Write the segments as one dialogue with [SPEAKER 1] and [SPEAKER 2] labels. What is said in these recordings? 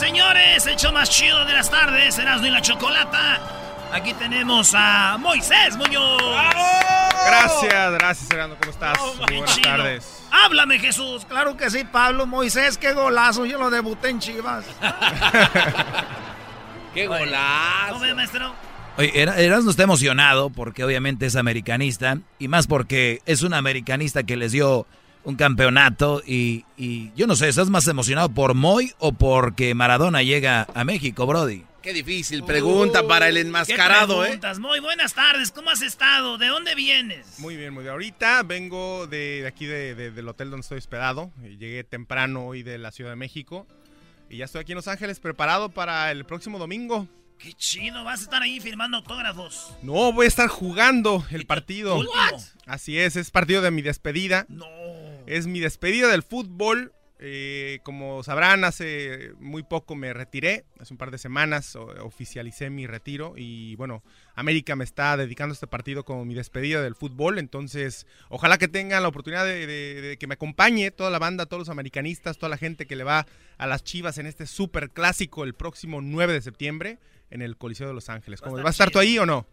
[SPEAKER 1] Señores, el show más chido de las tardes, Erasmo y la Chocolata. Aquí tenemos a Moisés Muñoz.
[SPEAKER 2] Gracias, gracias, Herando. ¿Cómo estás?
[SPEAKER 1] Oh,
[SPEAKER 2] Muy buenas tardes.
[SPEAKER 1] Háblame, Jesús.
[SPEAKER 3] Claro que sí, Pablo Moisés, qué golazo. Yo lo debuté en Chivas.
[SPEAKER 4] ¡Qué
[SPEAKER 1] ¿Cómo
[SPEAKER 4] golazo!
[SPEAKER 1] ve, maestro?
[SPEAKER 5] Oye, Era- Erasmo está emocionado porque obviamente es americanista y más porque es un americanista que les dio un campeonato y, y yo no sé, ¿estás más emocionado por Moy o porque Maradona llega a México, Brody?
[SPEAKER 4] Qué difícil pregunta para el
[SPEAKER 1] ¿Qué
[SPEAKER 4] enmascarado, ¿eh?
[SPEAKER 1] preguntas? Muy buenas tardes. ¿Cómo has estado? ¿De dónde vienes?
[SPEAKER 2] Muy bien, muy bien. Ahorita vengo de, de aquí de- de- del hotel donde estoy hospedado. Llegué temprano hoy de la Ciudad de México. Y ya estoy aquí en Los Ángeles preparado para el próximo domingo.
[SPEAKER 1] Qué chido. Vas a estar ahí firmando autógrafos.
[SPEAKER 2] No, voy a estar jugando el partido. Así es, es partido de mi despedida.
[SPEAKER 1] No.
[SPEAKER 2] Es mi despedida del fútbol. Eh, como sabrán, hace muy poco me retiré. Hace un par de semanas oficialicé mi retiro. Y bueno, América me está dedicando este partido como mi despedida del fútbol. Entonces, ojalá que tengan la oportunidad de, de- de que me acompañe toda la banda, todos los americanistas, toda la gente que le va a las chivas en este super clásico el próximo 9 de septiembre en el Coliseo de Los Ángeles.
[SPEAKER 1] Va a
[SPEAKER 2] ¿Cómo-
[SPEAKER 1] estar
[SPEAKER 2] ¿Vas a estar tú ahí o no?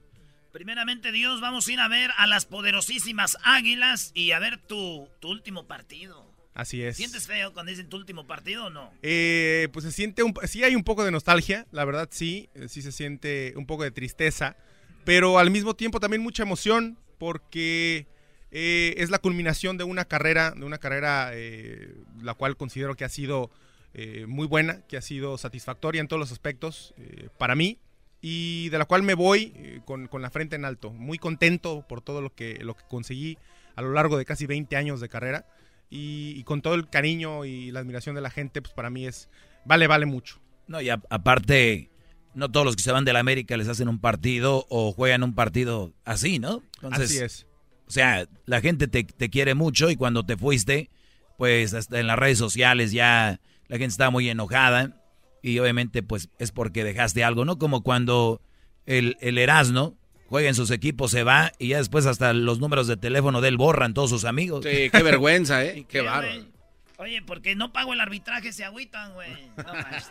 [SPEAKER 1] Primeramente, Dios, vamos a ir a ver a las poderosísimas águilas y a ver tu, tu último partido.
[SPEAKER 2] Así es.
[SPEAKER 1] ¿Sientes feo cuando dicen tu último partido o no?
[SPEAKER 2] Eh, pues se siente un, sí hay un poco de nostalgia, la verdad sí, eh, sí se siente un poco de tristeza, pero al mismo tiempo también mucha emoción porque eh, es la culminación de una carrera, de una carrera eh, la cual considero que ha sido muy buena, que ha sido satisfactoria en todos los aspectos eh, para mí y de la cual me voy eh, con, con la frente en alto, muy contento por todo lo que, lo que conseguí a lo largo de casi 20 años de carrera y, y con todo el cariño y la admiración de la gente, pues para mí es, vale, vale mucho.
[SPEAKER 5] No, y a- aparte, no todos los que se van de la América les hacen un partido o juegan un partido así, ¿no? Entonces,
[SPEAKER 2] Así es.
[SPEAKER 5] O sea, la gente te, te quiere mucho y cuando te fuiste, pues hasta en las redes sociales ya la gente está muy enojada y obviamente pues es porque dejaste algo, ¿no? Como cuando el, el Erasmo juega en sus equipos, se va y ya después hasta los números de teléfono de él borran todos sus amigos.
[SPEAKER 4] Sí, qué vergüenza, ¿eh? Qué
[SPEAKER 1] ¿Qué,
[SPEAKER 4] bárbaro.
[SPEAKER 1] Oye, porque no pago el arbitraje, se agüitan, güey. No.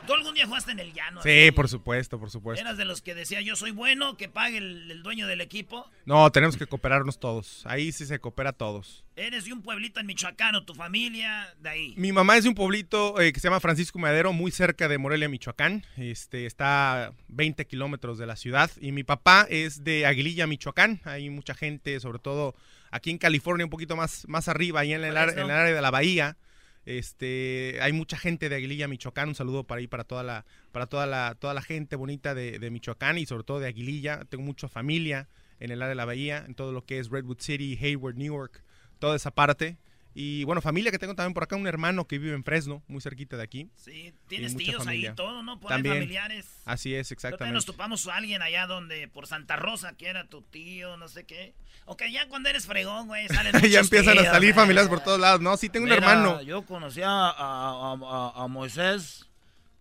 [SPEAKER 1] ¿Tú algún día jugaste en el llano?
[SPEAKER 2] Sí, por supuesto, por supuesto.
[SPEAKER 1] ¿Eras de los que decía yo soy bueno, que pague el, el dueño del equipo?
[SPEAKER 2] No, tenemos que cooperarnos todos. Ahí sí se coopera todos.
[SPEAKER 1] ¿Eres de un pueblito en Michoacán o tu familia de ahí?
[SPEAKER 2] Mi mamá es de un pueblito eh, que se llama Francisco Madero, muy cerca de Morelia, Michoacán. Este, está a 20 kilómetros de la ciudad. Y mi papá es de Aguililla, Michoacán. Hay mucha gente, sobre todo aquí en California, un poquito más, más arriba, ahí en el,
[SPEAKER 1] ¿Cuál
[SPEAKER 2] ar-
[SPEAKER 1] es,
[SPEAKER 2] en el área de la bahía. Este, hay mucha gente de Aguililla, Michoacán. Un saludo para ahí, para toda la, para toda la, toda la gente bonita de, de Michoacán y sobre todo de Aguililla. Tengo mucha familia en el área de la bahía, en todo lo que es Redwood City, Hayward, Newark, toda esa parte. Y bueno, familia que tengo también por acá, un hermano que vive en Fresno, muy cerquita de aquí.
[SPEAKER 1] Sí, tienes tíos
[SPEAKER 2] familia.
[SPEAKER 1] ahí todo, ¿no? Por ahí
[SPEAKER 2] También.
[SPEAKER 1] familiares.
[SPEAKER 2] Así es,
[SPEAKER 1] Nosotros nos
[SPEAKER 2] exactamente.
[SPEAKER 1] topamos a alguien allá donde, por Santa Rosa, que era tu tío, no sé qué. Ok, ya cuando eres fregón, güey, salen
[SPEAKER 2] ya empiezan a
[SPEAKER 1] tíos,
[SPEAKER 2] salir
[SPEAKER 1] güey.
[SPEAKER 2] familias por todos lados. No, sí tengo un
[SPEAKER 3] Mira,
[SPEAKER 2] hermano.
[SPEAKER 3] Yo conocí a, a- a- a Moisés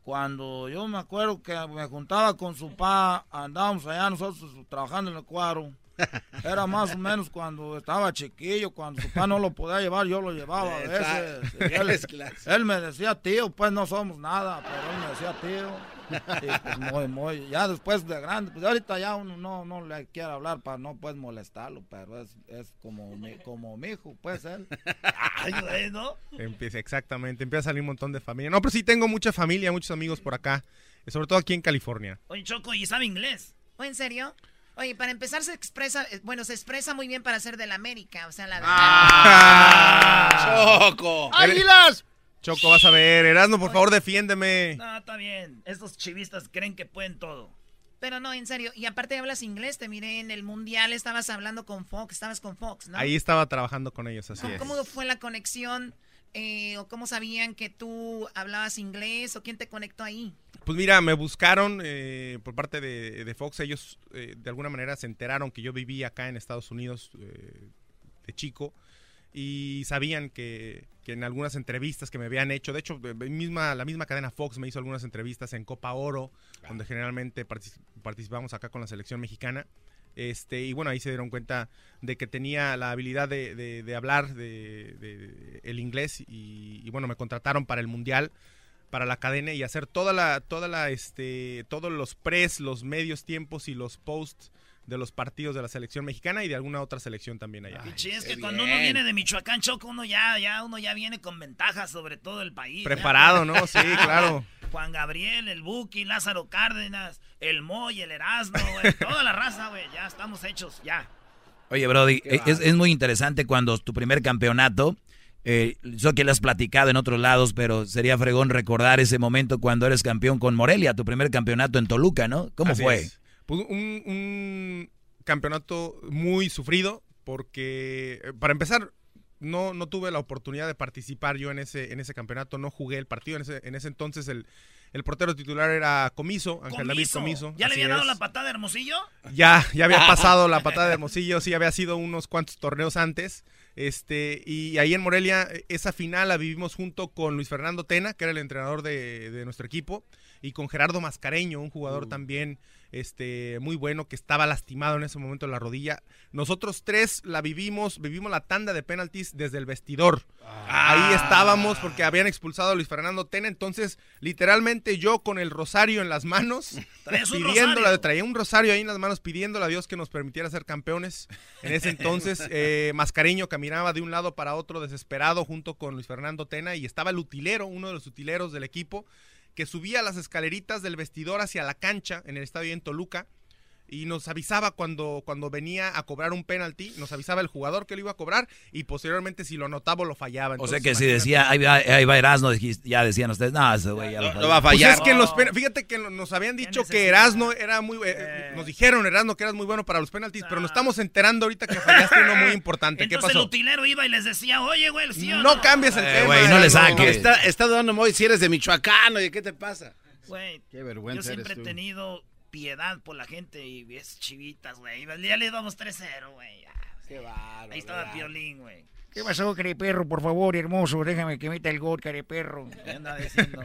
[SPEAKER 3] cuando yo me acuerdo que me juntaba con su pa, andábamos allá nosotros trabajando en el cuadro. Era más o menos cuando estaba chiquillo, cuando su papá no lo podía llevar, yo lo llevaba a veces. Él, él me decía tío, pues no somos nada, pero él me decía tío. Y pues muy, muy, ya después de grande, pues ahorita ya uno no, no le quiere hablar para no pues molestarlo, pero es, es como, mi, como mi hijo, pues él.
[SPEAKER 1] Ay, güey, ¿no?
[SPEAKER 2] Empieza, exactamente, empieza a salir un montón de familia. No, pero sí tengo mucha familia, muchos amigos por acá, sobre todo aquí en California.
[SPEAKER 1] Oye, Choco, ¿y sabe inglés?
[SPEAKER 6] ¿O en serio? Oye, para empezar se expresa, eh, bueno, se expresa muy bien para ser del América, o sea, la verdad.
[SPEAKER 4] Ah. ¡Choco!
[SPEAKER 3] ¡Águilas!
[SPEAKER 2] Choco, vas a ver, Erasmo, por favor, defiéndeme.
[SPEAKER 1] No, está bien. Estos chivistas creen que pueden todo.
[SPEAKER 6] Pero no, en serio. Y aparte hablas inglés, te miré en el mundial, estabas hablando con Fox, estabas con Fox, ¿no?
[SPEAKER 2] Ahí estaba trabajando con ellos, así
[SPEAKER 6] ¿Cómo,
[SPEAKER 2] es.
[SPEAKER 6] cómo fue la conexión? Eh, ¿O cómo sabían que tú hablabas inglés? ¿O quién te conectó ahí?
[SPEAKER 2] Pues mira, me buscaron eh, por parte de, de Fox. Ellos eh, de alguna manera se enteraron que yo vivía acá en Estados Unidos eh, de chico y sabían que, que en algunas entrevistas que me habían hecho, de hecho, eh, misma, la misma cadena Fox me hizo algunas entrevistas en Copa Oro, donde generalmente partici- participamos acá con la selección mexicana. Este, y bueno, ahí se dieron cuenta de que tenía la habilidad de, de- de hablar de, de- el inglés y, y bueno, me contrataron para el Mundial para la cadena y hacer toda la, toda la, este, todos los pres, los medios tiempos y los posts de los partidos de la selección mexicana y de alguna otra selección también allá.
[SPEAKER 1] Pichi, es que cuando uno viene de Michoacán, Choco, uno ya, ya, uno ya viene con ventajas sobre todo el país. ya.
[SPEAKER 2] Preparado, ¿no? Sí, claro.
[SPEAKER 1] Juan Gabriel, el Buki, Lázaro Cárdenas, el Moy, el Erasmo, toda la raza, güey, ya estamos hechos, ya.
[SPEAKER 5] Oye, Brody, es, es muy interesante cuando tu primer campeonato, eh, yo que lo has platicado en otros lados, pero sería fregón recordar ese momento cuando eres campeón con Morelia, tu primer campeonato en Toluca, ¿no? ¿Cómo
[SPEAKER 2] Así
[SPEAKER 5] fue?
[SPEAKER 2] es. Pues un, un campeonato muy sufrido porque, eh, para empezar, no, no tuve la oportunidad de participar yo en ese, en ese campeonato, no jugué el partido. En ese, en ese entonces el, el portero titular era Comiso, Ángel David Comiso.
[SPEAKER 1] ¿Ya le había dado
[SPEAKER 2] es.
[SPEAKER 1] la patada a Hermosillo?
[SPEAKER 2] Ya, ya había pasado la patada de Hermosillo, sí, había sido unos cuantos torneos antes. Este, y ahí en Morelia, esa final la vivimos junto con Luis Fernando Tena, que era el entrenador de, de nuestro equipo, y con Gerardo Mascareño, un jugador también este, muy bueno que estaba lastimado en ese momento en la rodilla. Nosotros tres la vivimos, vivimos la tanda de penaltis desde el vestidor. Ahí estábamos porque habían expulsado a Luis Fernando Tena, entonces literalmente yo con el rosario en las manos,
[SPEAKER 1] rosario.
[SPEAKER 2] traía un rosario ahí en las manos pidiéndole a Dios que nos permitiera ser campeones. En ese entonces, eh, Mascareño caminaba de un lado para otro desesperado junto con Luis Fernando Tena y estaba el utilero, uno de los utileros del equipo, que subía las escaleritas del vestidor hacia la cancha en el estadio en Toluca y nos avisaba cuando, cuando venía a cobrar un penalti, nos avisaba el jugador que lo iba a cobrar y posteriormente si lo anotaba o lo fallaba.
[SPEAKER 5] O sea que si decía, ahí va, ahí va Erasmo, dijiste- ya decían ustedes, no, ese güey ya lo
[SPEAKER 4] No,
[SPEAKER 5] falló".
[SPEAKER 4] no va a
[SPEAKER 2] Pues
[SPEAKER 4] fallar.
[SPEAKER 2] es que en los pen- fíjate que nos habían dicho que? Erasno era muy eh,
[SPEAKER 1] Eh.
[SPEAKER 2] nos dijeron Erasno que eras muy bueno para los penaltis, pero nos estamos enterando ahorita que fallaste uno muy importante. ¿Qué
[SPEAKER 1] Entonces el
[SPEAKER 2] pasó?
[SPEAKER 1] utilero iba y les decía, oye, güey, ¿sí
[SPEAKER 2] No
[SPEAKER 1] no?
[SPEAKER 2] cambies el
[SPEAKER 5] Eh,
[SPEAKER 2] tema.
[SPEAKER 5] güey, no le
[SPEAKER 2] Erasno.
[SPEAKER 5] saques.
[SPEAKER 4] Está, está dudando Moy si eres de Michoacán, oye, ¿qué te pasa?
[SPEAKER 1] Güey,
[SPEAKER 7] Qué vergüenza
[SPEAKER 1] yo siempre he
[SPEAKER 7] eres tú.
[SPEAKER 1] tenido piedad por la gente y es chivitas, güey. Ya le damos 3-0, güey. ya.
[SPEAKER 4] Qué bárbaro.
[SPEAKER 1] Ahí estaba Piolín, güey.
[SPEAKER 3] ¿Qué pasó, perro? Por favor, hermoso, déjame que meta el gol, perro.
[SPEAKER 1] ¿Qué anda diciendo?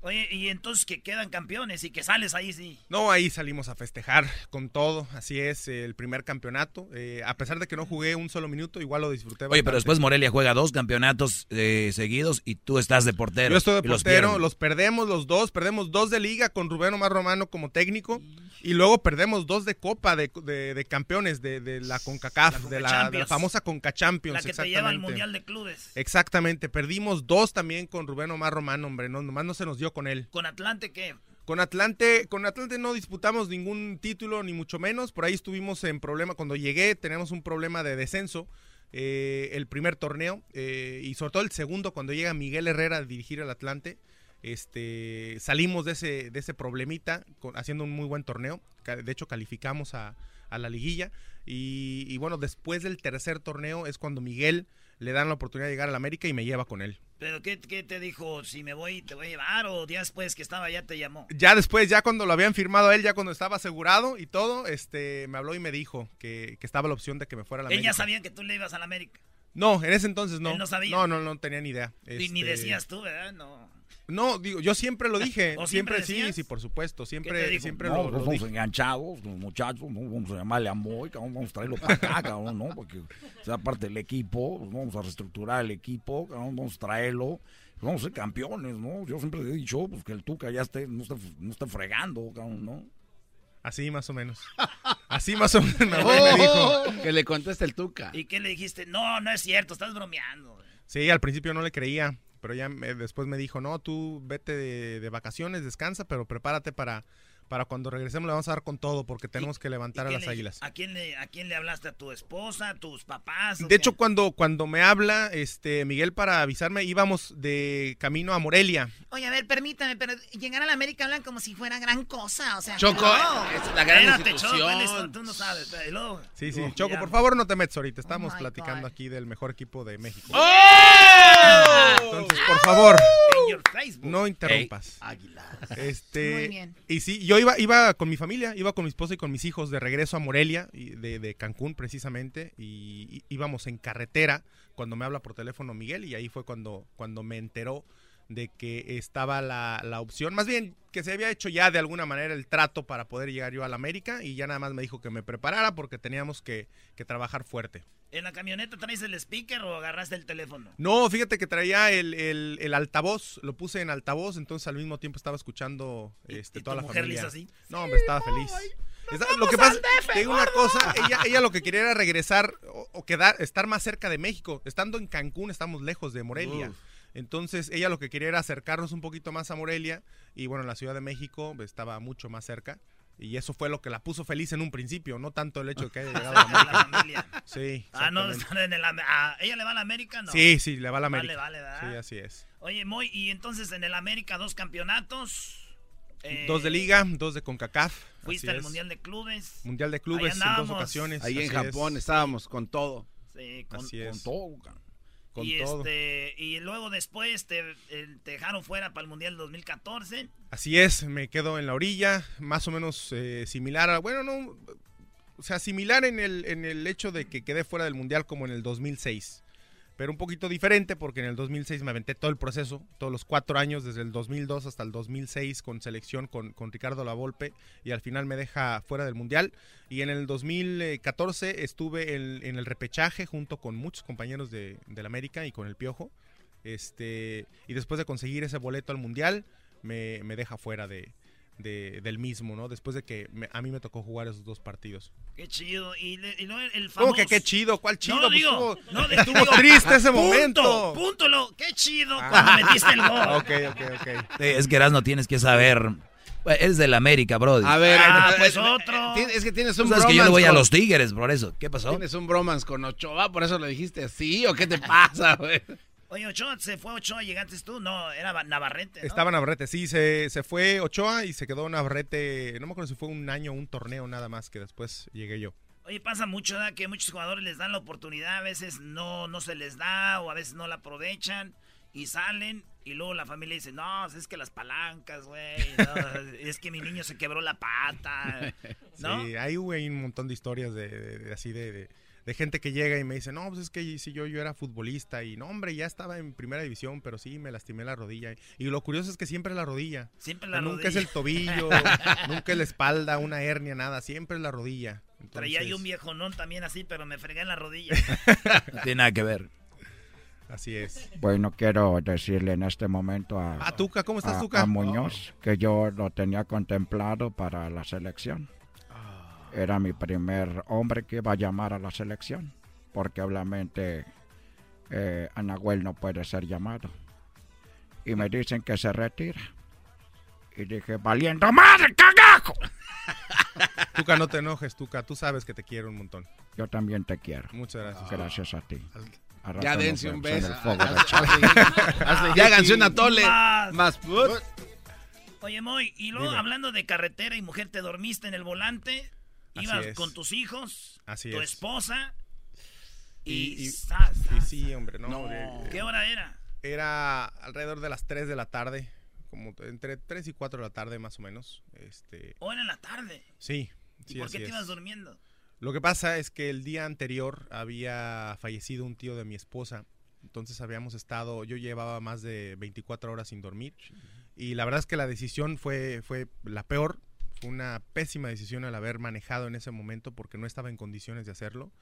[SPEAKER 1] Oye, y entonces que quedan campeones y que sales ahí, sí.
[SPEAKER 2] No, ahí salimos a festejar con todo. Así es, el primer campeonato. Eh, a pesar de que no jugué un solo minuto, igual lo disfruté.
[SPEAKER 5] Oye, pero después Morelia juega dos campeonatos eh, seguidos y tú estás de portero.
[SPEAKER 2] Yo estoy de
[SPEAKER 5] los
[SPEAKER 2] portero, los, perdemos los dos, perdemos dos de liga con Rubén Omar Romano como técnico y luego perdemos dos de copa de, de- de campeones de, de la CONCACAF,
[SPEAKER 1] La Conca
[SPEAKER 2] de, la, de la famosa CONCA Champions.
[SPEAKER 1] La que te
[SPEAKER 2] exactamente.
[SPEAKER 1] lleva al Mundial de Clubes.
[SPEAKER 2] Exactamente, perdimos dos también con Rubén Omar Romano, hombre, no, nomás no se nos dio con él.
[SPEAKER 1] ¿Con Atlante qué?
[SPEAKER 2] Con Atlante, con Atlante no disputamos ningún título, ni mucho menos. Por ahí estuvimos en problema. Cuando llegué, teníamos un problema de descenso. eh, el primer torneo. eh, y sobre todo el segundo, cuando llega Miguel Herrera a dirigir al Atlante. Este, salimos de ese, de ese problemita con- haciendo un muy buen torneo. De hecho, calificamos a, a la liguilla. Y, y bueno, después del tercer torneo es cuando Miguel le dan la oportunidad de llegar al América y me lleva con él.
[SPEAKER 1] ¿Pero qué, qué te dijo? ¿Si me voy, te voy a llevar? ¿O días después que estaba ya te llamó?
[SPEAKER 2] Ya después, ya cuando lo habían firmado a él, ya cuando estaba asegurado y todo, este, me habló y me dijo que, que estaba la opción de que me fuera a la América.
[SPEAKER 1] ya sabía que tú le ibas a la América.
[SPEAKER 2] No, en ese entonces no.
[SPEAKER 1] Él no sabía.
[SPEAKER 2] No, no, no tenía ni idea.
[SPEAKER 1] Y ni
[SPEAKER 2] Este,
[SPEAKER 1] decías tú, ¿verdad? No.
[SPEAKER 2] No, digo, yo siempre lo dije.
[SPEAKER 1] ¿O
[SPEAKER 2] siempre,
[SPEAKER 1] siempre
[SPEAKER 2] sí, sí, por supuesto.
[SPEAKER 1] ¿Qué te
[SPEAKER 2] Siempre, siempre
[SPEAKER 5] No,
[SPEAKER 2] lo,
[SPEAKER 5] pues
[SPEAKER 2] lo
[SPEAKER 5] somos
[SPEAKER 2] dije.
[SPEAKER 5] enganchados, los muchachos, ¿no? vamos a llamarle a Moy, cabrón, vamos a traerlo para acá, cabrón, ¿no? Porque sea parte del equipo, pues vamos a reestructurar el equipo, cabrón, vamos a traerlo, pues vamos a ser campeones, ¿no? Yo siempre he dicho pues, que el Tuca ya esté, no esté, no esté fregando, cabrón, ¿no?
[SPEAKER 2] Así más o menos. Así más o menos me dijo.
[SPEAKER 4] Oh, que le conteste el Tuca.
[SPEAKER 1] ¿Y qué le dijiste? No, no es cierto, estás bromeando.
[SPEAKER 2] Sí, al principio no le creía, pero ya me- después me dijo, no, tú vete de, de vacaciones, descansa, pero prepárate para, para cuando regresemos le vamos a dar con todo porque tenemos que levantar a
[SPEAKER 1] ¿Y qué
[SPEAKER 2] las
[SPEAKER 1] le-
[SPEAKER 2] águilas.
[SPEAKER 1] ¿A quién, le, ¿A quién le hablaste? ¿A tu esposa? ¿A tus papás?
[SPEAKER 2] De
[SPEAKER 1] qué?
[SPEAKER 2] hecho, cuando, cuando me habla este Miguel para avisarme, íbamos de camino a Morelia.
[SPEAKER 6] Oye, a ver, permítame, pero llegar a la América hablan como si fuera gran cosa, o sea...
[SPEAKER 4] Choco,
[SPEAKER 6] no.
[SPEAKER 4] es la gran
[SPEAKER 1] Espérate, Choco,
[SPEAKER 4] institución.
[SPEAKER 1] tú no sabes. y luego-
[SPEAKER 2] Sí, sí.
[SPEAKER 1] Oh,
[SPEAKER 2] Choco,
[SPEAKER 1] ya.
[SPEAKER 2] por favor, no te metas ahorita. Estamos
[SPEAKER 6] my
[SPEAKER 2] platicando
[SPEAKER 6] God.
[SPEAKER 2] aquí del mejor equipo de México.
[SPEAKER 4] ¡Oh!
[SPEAKER 2] Entonces, por favor,
[SPEAKER 1] En your Facebook.
[SPEAKER 2] no interrumpas.
[SPEAKER 4] Águila.
[SPEAKER 2] Este,
[SPEAKER 6] Muy bien.
[SPEAKER 2] Y sí, yo iba, iba con mi familia, iba con mi esposa y con mis hijos de regreso a Morelia, y de, de Cancún precisamente, y, y íbamos en carretera cuando me habla por teléfono Miguel, y ahí fue cuando, cuando me enteró de que estaba la, la opción, más bien que se había hecho ya de alguna manera el trato para poder llegar yo a la América, y ya nada más me dijo que me preparara porque teníamos que, que trabajar fuerte.
[SPEAKER 1] ¿En la camioneta traes el speaker o agarraste el teléfono?
[SPEAKER 2] No, fíjate que traía el, el- el altavoz, lo puse en altavoz, entonces al mismo tiempo estaba escuchando
[SPEAKER 1] ¿Y-
[SPEAKER 2] este,
[SPEAKER 1] y
[SPEAKER 2] toda
[SPEAKER 1] tu
[SPEAKER 2] la
[SPEAKER 1] mujer le
[SPEAKER 2] familia.
[SPEAKER 1] hizo así?
[SPEAKER 2] No, hombre, estaba feliz. Está- lo que pasa es que una cosa, ella, ella lo que quería era regresar o, o quedar, estar más cerca de México. Estando en Cancún estamos lejos de Morelia.
[SPEAKER 4] Uf.
[SPEAKER 2] Entonces ella lo que quería era acercarnos un poquito más a Morelia y bueno, la Ciudad de México estaba mucho más cerca. Y eso fue lo que la puso feliz en un principio, no tanto el hecho de que haya llegado a
[SPEAKER 1] A la
[SPEAKER 2] América.
[SPEAKER 1] familia.
[SPEAKER 2] Sí,
[SPEAKER 1] Ah, no, en el... Am- ah, ¿Ella le va a la América? No.
[SPEAKER 2] sí, sí, le va a la
[SPEAKER 1] Vale,
[SPEAKER 2] América.
[SPEAKER 1] vale, ¿verdad?
[SPEAKER 2] Sí, así es.
[SPEAKER 1] Oye, Moy, y entonces en el América dos campeonatos. eh,
[SPEAKER 2] Dos de liga, dos de CONCACAF.
[SPEAKER 1] Fuiste al
[SPEAKER 2] es.
[SPEAKER 1] Mundial de Clubes.
[SPEAKER 2] Mundial de
[SPEAKER 1] Ahí
[SPEAKER 2] clubes en dos ocasiones.
[SPEAKER 4] Ahí en Japón
[SPEAKER 2] es.
[SPEAKER 4] estábamos con todo.
[SPEAKER 1] Sí, con,
[SPEAKER 2] Así
[SPEAKER 5] Con
[SPEAKER 2] es.
[SPEAKER 5] todo.
[SPEAKER 2] Con
[SPEAKER 1] y,
[SPEAKER 2] todo.
[SPEAKER 1] este, y luego después te, eh, te dejaron fuera para el Mundial 2014.
[SPEAKER 2] Así es, me quedo en la orilla, más o menos eh, similar a, bueno, no, o sea, similar en el, en el hecho de que quedé fuera del Mundial como en el 2006, pero un poquito diferente porque en el 2006 me aventé todo el proceso, todos los cuatro años, desde el 2002 hasta el 2006 con selección con, con Ricardo Lavolpe y al final me deja fuera del Mundial. Y en el 2014 estuve en, en el repechaje junto con muchos compañeros de, del América y con el Piojo, este, y después de conseguir ese boleto al Mundial, me, me deja fuera de, de- del mismo, ¿no? Después de que me- a mí me tocó jugar esos dos partidos.
[SPEAKER 1] Qué chido. Y, le- y luego el famoso...
[SPEAKER 2] ¿Cómo que qué chido? ¿Cuál chido?
[SPEAKER 1] No,
[SPEAKER 2] Pues
[SPEAKER 1] digo,
[SPEAKER 2] estuvo,
[SPEAKER 1] no, de-
[SPEAKER 2] estuvo
[SPEAKER 1] digo,
[SPEAKER 2] triste ese
[SPEAKER 1] punto,
[SPEAKER 2] momento.
[SPEAKER 1] Punto, lo, qué chido
[SPEAKER 2] Ah.
[SPEAKER 1] cuando metiste el gol.
[SPEAKER 2] Ok, ok, ok.
[SPEAKER 5] Sí, es que no tienes que saber. Eres del América, Brody.
[SPEAKER 4] A ver,
[SPEAKER 1] Ah, pues
[SPEAKER 4] eh,
[SPEAKER 1] otro.
[SPEAKER 4] eh, Es que tienes un
[SPEAKER 5] sabes que yo le voy a los Tigres, por eso. ¿Qué pasó?
[SPEAKER 4] Tienes un bromance con Ochoa, por eso lo dijiste así, ¿o qué te pasa, güey?
[SPEAKER 1] Oye, Ochoa, se fue Ochoa, llegaste tú. No, era Navarrete, ¿no?
[SPEAKER 2] Estaba Navarrete, sí, se, se fue Ochoa y se quedó Navarrete, no me acuerdo si fue un año o un torneo nada más que después llegué yo.
[SPEAKER 1] Oye, pasa mucho, ¿verdad? Que muchos jugadores les dan la oportunidad, a veces no, no se les da o a veces no la aprovechan y salen y luego la familia dice, no, es que las palancas, güey, no, es que mi niño se quebró la pata, ¿no?
[SPEAKER 2] Sí, hay güey, un montón de historias de, de- de así de, de- de gente que llega y me dice, no, pues es que si yo, yo era futbolista y no, hombre, ya estaba en primera división, pero sí, me lastimé la rodilla. Y lo curioso es que siempre es la rodilla.
[SPEAKER 1] Siempre la
[SPEAKER 2] nunca
[SPEAKER 1] rodilla.
[SPEAKER 2] es el tobillo, nunca es la espalda, una hernia, nada, siempre es la rodilla.
[SPEAKER 1] Traía yo
[SPEAKER 2] Entonces,
[SPEAKER 1] un viejonón también así, pero me fregué en la rodilla.
[SPEAKER 5] No tiene nada que ver.
[SPEAKER 2] Así es.
[SPEAKER 7] Bueno, quiero decirle en este momento a,
[SPEAKER 2] Ah, Tuca, ¿cómo estás,
[SPEAKER 7] a-
[SPEAKER 2] Tuca?
[SPEAKER 7] a Muñoz que yo lo tenía contemplado para la selección. Era mi primer hombre que iba a llamar a la selección, porque obviamente eh, Anahuel no puede ser llamado. Y me dicen que se retira. Y dije, valiendo madre, cagajo.
[SPEAKER 2] Tuca, no te enojes, Tuca, tú sabes que te quiero un montón.
[SPEAKER 7] Yo también te quiero.
[SPEAKER 2] Muchas gracias.
[SPEAKER 7] Gracias a ti.
[SPEAKER 4] Ya dense un beso. Ya háganse una tole.
[SPEAKER 1] Más.
[SPEAKER 4] Más put.
[SPEAKER 1] Oye, Moy, y luego
[SPEAKER 2] Dime.
[SPEAKER 1] hablando de carretera y mujer, te dormiste en el volante, ibas con tus hijos,
[SPEAKER 2] Así
[SPEAKER 1] tu
[SPEAKER 2] es.
[SPEAKER 1] esposa, y...
[SPEAKER 2] Y- y-
[SPEAKER 1] ¡zas,
[SPEAKER 2] Sí, hombre, no.
[SPEAKER 4] No.
[SPEAKER 2] eh,
[SPEAKER 1] ¿Qué hora era?
[SPEAKER 2] Era alrededor de las 3 de la tarde, como entre 3 y 4 de la tarde más o menos. Este,
[SPEAKER 1] ¿O era en la tarde?
[SPEAKER 2] sí,
[SPEAKER 1] ¿Y
[SPEAKER 2] sí,
[SPEAKER 1] por
[SPEAKER 2] así
[SPEAKER 1] qué te
[SPEAKER 2] es.
[SPEAKER 1] ibas durmiendo?
[SPEAKER 2] Lo que pasa es que el día anterior había fallecido un tío de mi esposa Entonces habíamos estado, yo llevaba más de 24 horas sin dormir y la verdad es que la decisión fue, fue la peor, una pésima decisión al haber manejado en ese momento porque no estaba en condiciones de hacerlo.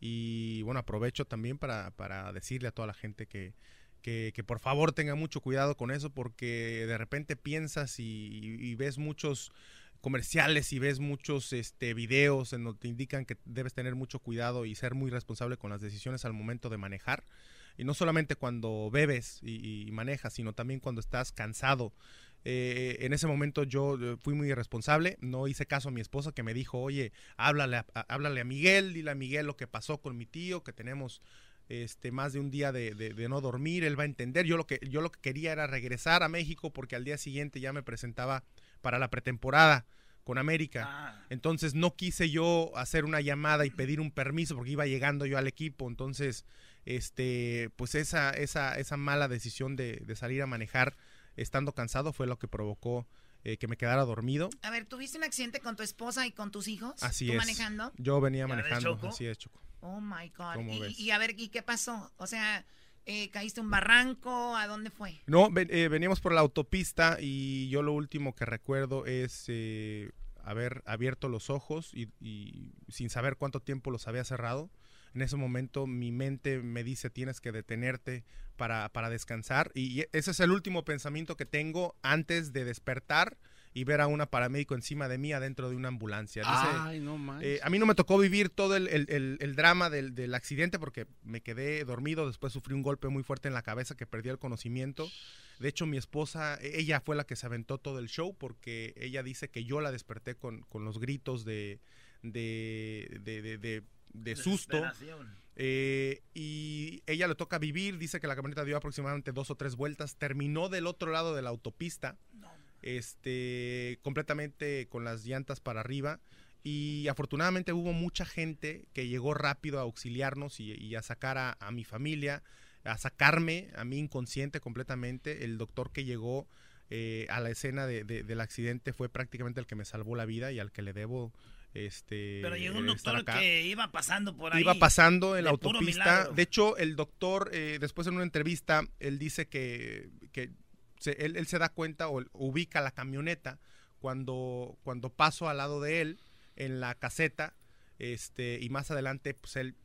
[SPEAKER 2] Y bueno, aprovecho también para, para decirle a toda la gente que, que, por favor tenga mucho cuidado con eso porque de repente piensas y, ves muchos comerciales y ves muchos este, videos en donde te indican que debes tener mucho cuidado y ser muy responsable con las decisiones al momento de manejar. Y no solamente cuando bebes y manejas, sino también cuando estás cansado. Eh, en ese momento yo eh, fui muy irresponsable, no hice caso a mi esposa que me dijo, oye, háblale a, háblale a Miguel, dile a Miguel lo que pasó con mi tío, que tenemos este, más de un día de, de, de, no dormir, él va a entender. Yo lo, que, yo lo que quería era regresar a México porque al día siguiente ya me presentaba para la pretemporada con América. Ah. Entonces no quise yo hacer una llamada y pedir un permiso porque iba llegando yo al equipo. Entonces, este, pues esa, esa, esa mala decisión de, de salir a manejar estando cansado fue lo que provocó eh, que me quedara dormido.
[SPEAKER 6] A ver, ¿tuviste un accidente con tu esposa y con tus hijos?
[SPEAKER 2] Así
[SPEAKER 6] ¿Tú
[SPEAKER 2] es.
[SPEAKER 6] manejando?
[SPEAKER 2] Yo venía manejando, así es, Choco.
[SPEAKER 6] Oh my God. Y, y, a ver, ¿y qué pasó? O sea, eh, ¿caíste un barranco? ¿A dónde fue?
[SPEAKER 2] No, ven, eh, veníamos por la autopista y yo lo último que recuerdo es eh, haber abierto los ojos y, y, sin saber cuánto tiempo los había cerrado. En ese momento mi mente me dice tienes que detenerte para, para descansar y ese es el último pensamiento que tengo antes de despertar y ver a una paramédico encima de mí adentro de una ambulancia. Dice,
[SPEAKER 4] Ay, no
[SPEAKER 2] eh, a mí no me tocó vivir todo el, el, el, el drama del, del, accidente porque me quedé dormido, después sufrí un golpe muy fuerte en la cabeza que perdí el conocimiento. De hecho, mi esposa, ella fue la que se aventó todo el show porque ella dice que yo la desperté con, con los gritos de, de, de, de, de susto. Eh, y ella le toca vivir, dice que la camioneta dio aproximadamente dos o tres vueltas, terminó del otro lado de la autopista, no. este, completamente con las llantas para arriba. Y afortunadamente hubo mucha gente que llegó rápido a auxiliarnos y, y a sacar a, a, mi familia, a sacarme a mí inconsciente completamente. El doctor que llegó eh, a la escena de, de, del accidente fue prácticamente el que me salvó la vida y al que le debo este
[SPEAKER 1] pero llegó un doctor que iba pasando por ahí
[SPEAKER 2] iba pasando en la autopista. de hecho el doctor eh, después en una entrevista él dice que, que se, él, él, se da cuenta o ubica la camioneta cuando cuando paso al lado de él en la caseta este y más adelante pues él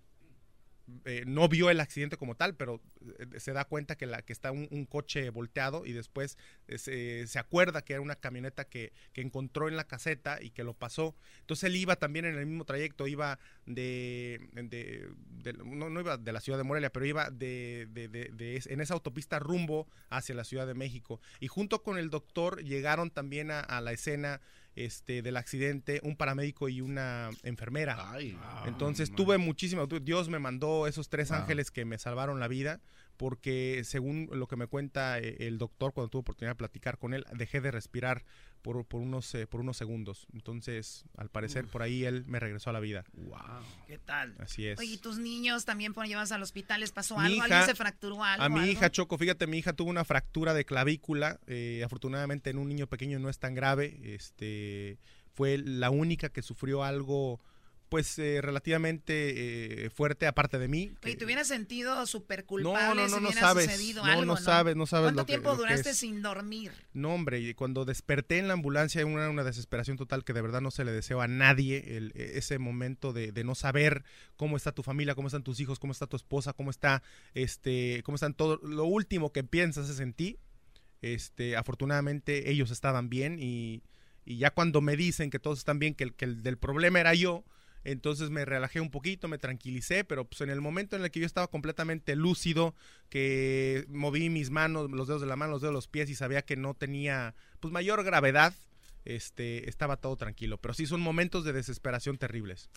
[SPEAKER 2] eh, no vio el accidente como tal, pero eh, se da cuenta que, la, que está un, un coche volteado y después eh, se, se, acuerda que era una camioneta que, que, encontró en la caseta y que lo pasó. Entonces él iba también en el mismo trayecto, iba de, de, no, no, iba de la ciudad de Morelia, pero iba de, de, en esa autopista rumbo hacia la Ciudad de México. Y junto con el doctor llegaron también a, a la escena este, del accidente, un paramédico y una enfermera.
[SPEAKER 4] Ay,
[SPEAKER 2] Entonces man. tuve muchísimo, Dios me mandó esos tres wow. ángeles que me salvaron la vida, porque según lo que me cuenta eh, el doctor cuando tuve oportunidad de platicar con él, dejé de respirar por, por, unos, eh, por unos segundos. Entonces, al parecer, Uf. por ahí él me regresó a la vida.
[SPEAKER 4] Wow.
[SPEAKER 1] ¿Qué tal?
[SPEAKER 2] Así es.
[SPEAKER 6] Oye, ¿y tus niños también fueron llevados al hospital? ¿Les pasó mi algo? Hija, ¿Alguien se fracturó algo?
[SPEAKER 2] A mi
[SPEAKER 6] algo?
[SPEAKER 2] hija, Choco, fíjate, mi hija tuvo una fractura de clavícula. Eh, afortunadamente, en un niño pequeño no es tan grave. Este fue la única que sufrió algo pues eh, relativamente eh, fuerte aparte de mí.
[SPEAKER 6] Oye, ¿te hubieras sentido súper culpable
[SPEAKER 2] no, no, no,
[SPEAKER 6] si
[SPEAKER 2] no
[SPEAKER 6] hubiera
[SPEAKER 2] sabes,
[SPEAKER 6] sucedido
[SPEAKER 2] no,
[SPEAKER 6] algo,
[SPEAKER 2] no, sabes, no sabes
[SPEAKER 6] ¿Cuánto
[SPEAKER 2] lo
[SPEAKER 6] tiempo
[SPEAKER 2] que,
[SPEAKER 6] duraste
[SPEAKER 2] que
[SPEAKER 6] sin dormir?
[SPEAKER 2] No, hombre, y cuando desperté en la ambulancia una, una desesperación total que de verdad no se le deseo a nadie el, e, ese momento de, de, no saber cómo está tu familia, cómo están tus hijos, cómo está tu esposa, cómo está, este, cómo están todo, lo último que piensas es en ti. Este, afortunadamente ellos estaban bien y, y ya cuando me dicen que todos están bien, que el, que el del problema era yo, entonces me relajé un poquito, me tranquilicé, pero pues en el momento en el que yo estaba completamente lúcido, que moví mis manos, los dedos de la mano, los dedos de los pies y sabía que no tenía pues mayor gravedad, este, estaba todo tranquilo. Pero sí son momentos de desesperación terribles.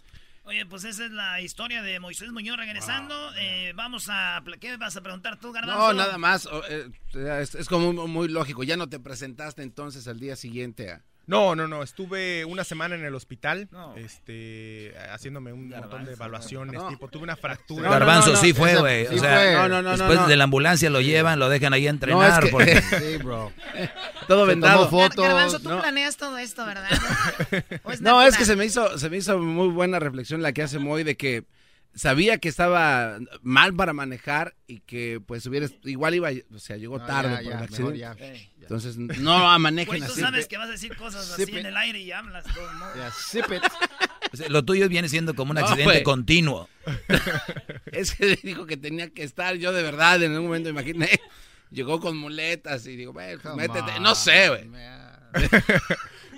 [SPEAKER 1] Oye, pues esa es la historia de Moisés Muñoz regresando. Wow, eh, vamos a... ¿Qué vas a preguntar tú, Garbanzo?
[SPEAKER 4] No, nada más. Eh, es, es, como muy, muy lógico. Ya no te presentaste entonces al día siguiente a...
[SPEAKER 2] No, no, no. Estuve una semana en el hospital, no. este, haciéndome un Garbanzo, montón de evaluaciones. No. Tipo, tuve una fractura.
[SPEAKER 5] Garbanzo no, sí fue, güey. Sí o sea, después de la ambulancia lo llevan, lo dejan ahí a entrenar.
[SPEAKER 4] Es que,
[SPEAKER 5] porque...
[SPEAKER 4] sí, bro. todo vendado.
[SPEAKER 6] Fotos, Garbanzo, tú planeas todo esto, ¿verdad?
[SPEAKER 4] Es no, es que se me hizo, se me hizo muy buena reflexión la que hace Moy de que sabía que estaba mal para manejar y que pues hubiera igual iba, o sea, llegó
[SPEAKER 8] No,
[SPEAKER 4] tarde
[SPEAKER 8] ya,
[SPEAKER 4] por
[SPEAKER 8] ya,
[SPEAKER 4] el accidente.
[SPEAKER 8] ya.
[SPEAKER 4] Entonces, no manejen
[SPEAKER 1] Güey, tú
[SPEAKER 4] así.
[SPEAKER 1] sabes que vas a decir cosas así en el aire y hablas todo, ¿no?
[SPEAKER 5] Sea, Lo tuyo viene siendo como un accidente continuo.
[SPEAKER 4] Es que dijo que tenía que estar, yo de verdad en algún momento imaginé, llegó con muletas y digo, bueno, pues, métete,
[SPEAKER 8] on,
[SPEAKER 4] no sé, güey.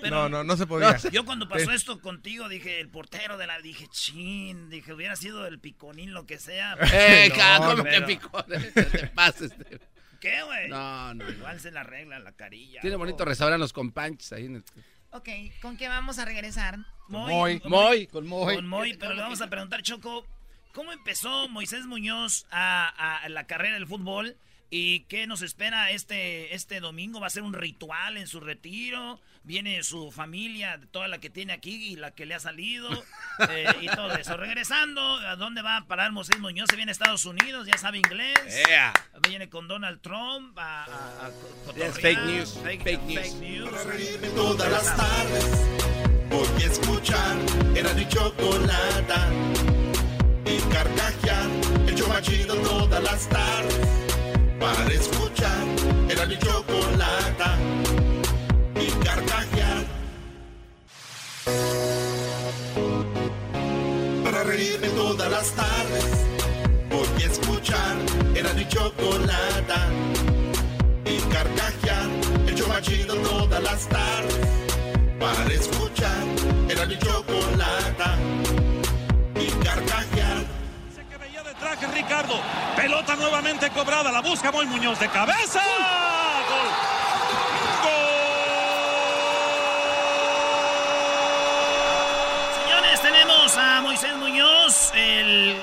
[SPEAKER 1] Pero
[SPEAKER 2] no, no, no se podía.
[SPEAKER 1] Yo cuando pasó esto contigo dije, el portero de la... Dije, chin, dije, hubiera sido el piconín, lo que sea.
[SPEAKER 4] Eh,
[SPEAKER 2] No,
[SPEAKER 4] ca-
[SPEAKER 2] no,
[SPEAKER 4] ¿cómo que
[SPEAKER 1] pero-
[SPEAKER 4] picó? te pases.
[SPEAKER 1] ¿Qué, güey?
[SPEAKER 4] No, no, no.
[SPEAKER 1] Igual se la arregla la carilla.
[SPEAKER 4] Tiene bonito restaurante los companches ahí en el...
[SPEAKER 6] Ok, ¿con qué vamos a regresar?
[SPEAKER 1] Moy.
[SPEAKER 4] Moy.
[SPEAKER 8] Con Moy.
[SPEAKER 1] Con Moy, pero le vamos a preguntar, Choco, ¿cómo empezó Moisés Muñoz a, a la carrera del fútbol? ¿Y qué nos espera este, este domingo? ¿Va a ser un ritual en su retiro? ¿Viene su familia, toda la que tiene aquí y la que le ha salido? Eh, y todo eso. Regresando, ¿a dónde va a parar Moisés Muñoz? Se viene a Estados Unidos, ya sabe inglés.
[SPEAKER 4] Yeah.
[SPEAKER 1] Viene con Donald Trump a, a- a
[SPEAKER 4] Yes, fake news, fake news.
[SPEAKER 1] news.
[SPEAKER 9] reírme todas las tardes. Voy a escuchar era mi chocolata y carcajear el todas las tardes. Para escuchar era mi chocolata y carcajear. Para reírme todas las tardes. Voy a escuchar era mi chocolata y carcajear el show más chido todas las tardes para escuchar era mi chocolata
[SPEAKER 10] Ricardo. Pelota nuevamente cobrada. La busca Moy Muñoz de cabeza. Gol.
[SPEAKER 1] Señores, tenemos a Moisés Muñoz, el,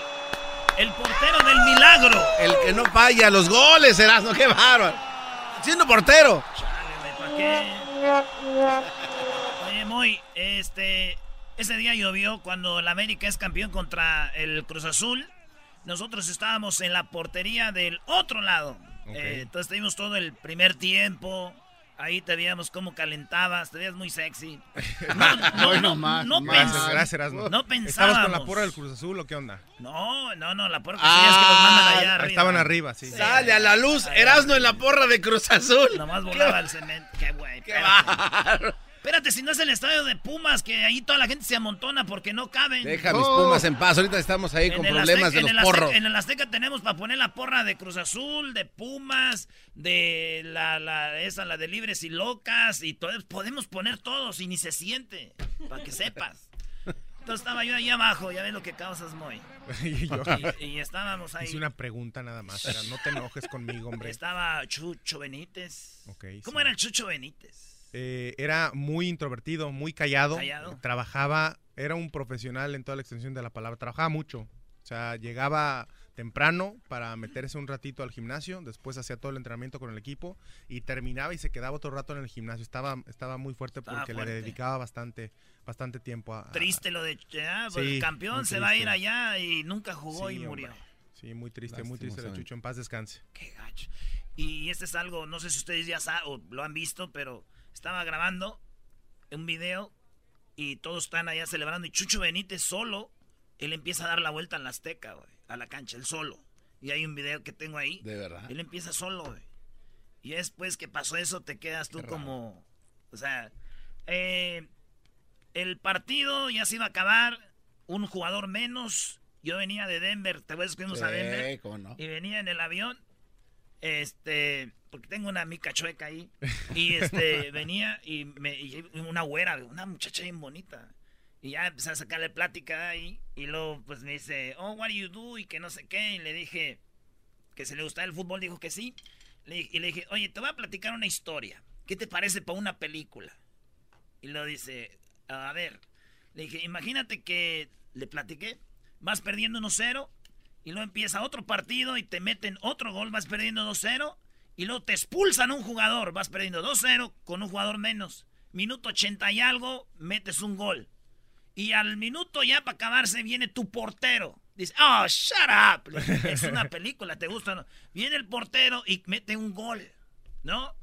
[SPEAKER 1] el portero del milagro.
[SPEAKER 4] El que no falla los goles, Erasmo, qué bárbaro. Siendo portero.
[SPEAKER 1] ¿Para qué? Oye, Moy, este, ese día llovió cuando el América es campeón contra el Cruz Azul. Nosotros estábamos en la portería del otro lado. Eh, entonces tuvimos todo el primer tiempo. Ahí te veíamos cómo calentabas, te veías muy sexy. No, no, no, no
[SPEAKER 2] Gracias, gracias, Erasmo.
[SPEAKER 1] No
[SPEAKER 2] ¿Estabas con la porra del Cruz Azul o qué onda?
[SPEAKER 1] No, no, no, la porra que sí es que los mandan allá
[SPEAKER 2] Ahí
[SPEAKER 1] arriba.
[SPEAKER 2] Estaban arriba, sí.
[SPEAKER 4] Sale a la luz, Erasmo en la porra de Cruz Azul.
[SPEAKER 1] Nomás volaba el cemento. Qué güey.
[SPEAKER 4] Qué
[SPEAKER 1] espérate. Espérate, si no es el estadio de Pumas, que ahí toda la gente se amontona porque no caben.
[SPEAKER 4] Deja mis pumas en paz. Ahorita estamos ahí con problemas
[SPEAKER 1] Azteca-
[SPEAKER 4] de
[SPEAKER 1] en
[SPEAKER 4] los
[SPEAKER 1] Azteca-
[SPEAKER 4] porros.
[SPEAKER 1] En el Azteca tenemos para poner la porra de Cruz Azul, de Pumas, de la, la esa, la de Libres y Locas, y todo, podemos poner todos y ni se siente, para que sepas. Entonces estaba yo ahí abajo, ya ves lo que causas, Moy.
[SPEAKER 2] Y yo
[SPEAKER 1] Y, y estábamos ahí.
[SPEAKER 2] hice una pregunta nada más. era, no te enojes conmigo, hombre.
[SPEAKER 1] Estaba Chucho Benítez. ¿Cómo
[SPEAKER 2] sí.
[SPEAKER 1] era el Chucho Benítez?
[SPEAKER 2] Eh, era muy introvertido, muy callado.
[SPEAKER 1] Callado.
[SPEAKER 2] Trabajaba, era un profesional en toda la extensión de la palabra. Trabajaba mucho. O sea, llegaba temprano para meterse un ratito al gimnasio, después hacía todo el entrenamiento con el equipo y terminaba y se quedaba otro rato en el gimnasio. Estaba, estaba muy fuerte
[SPEAKER 1] Estaba
[SPEAKER 2] porque
[SPEAKER 1] fuerte.
[SPEAKER 2] le dedicaba bastante, bastante tiempo a... a-
[SPEAKER 1] Triste lo de ya, pues,
[SPEAKER 2] Sí,
[SPEAKER 1] el campeón se va a ir allá y nunca jugó
[SPEAKER 2] Sí,
[SPEAKER 1] y
[SPEAKER 2] hombre.
[SPEAKER 1] murió.
[SPEAKER 2] Sí, muy triste, muy triste de
[SPEAKER 4] Lastimosamente.
[SPEAKER 2] Chucho. En paz descanse.
[SPEAKER 1] Qué gacho. Y este es algo, no sé si ustedes ya saben o lo han visto, pero estaba grabando un video y todos están allá celebrando y Chucho Benítez solo, él empieza a dar la vuelta en la Azteca, güey, a la cancha, él solo. Y hay un video que tengo ahí.
[SPEAKER 4] De verdad.
[SPEAKER 1] Él empieza solo, güey. Y después que pasó eso, te quedas tú como. O sea, eh, el partido ya se iba a acabar, un jugador menos. Yo venía de Denver, te voy a fuimos a Denver.
[SPEAKER 4] Sí, cómo no.
[SPEAKER 1] Y venía en el avión, este, porque tengo una mica chueca ahí. Y este, venía y, me, y una güera, una muchacha bien bonita. Y ya empecé a sacarle plática ahí. Y luego, pues me dice, oh, what do you do? Y que no sé qué. Y le dije que se le gustaba el fútbol. Dijo que sí. Le y le dije, oye, te voy a platicar una historia. ¿Qué te parece para una película? Y lo dice, a ver. Le dije, imagínate que le platiqué. Vas perdiendo 1-0 y luego empieza otro partido y te meten otro gol, vas perdiendo 2-0 y luego te expulsan un jugador, vas perdiendo 2-0 con un jugador menos. Minuto 80 y algo, metes un gol. Y al minuto ya para acabarse viene tu portero. Dice, oh, shut up. Es una película, ¿te gusta? o no? Viene el portero y mete un gol, ¿no?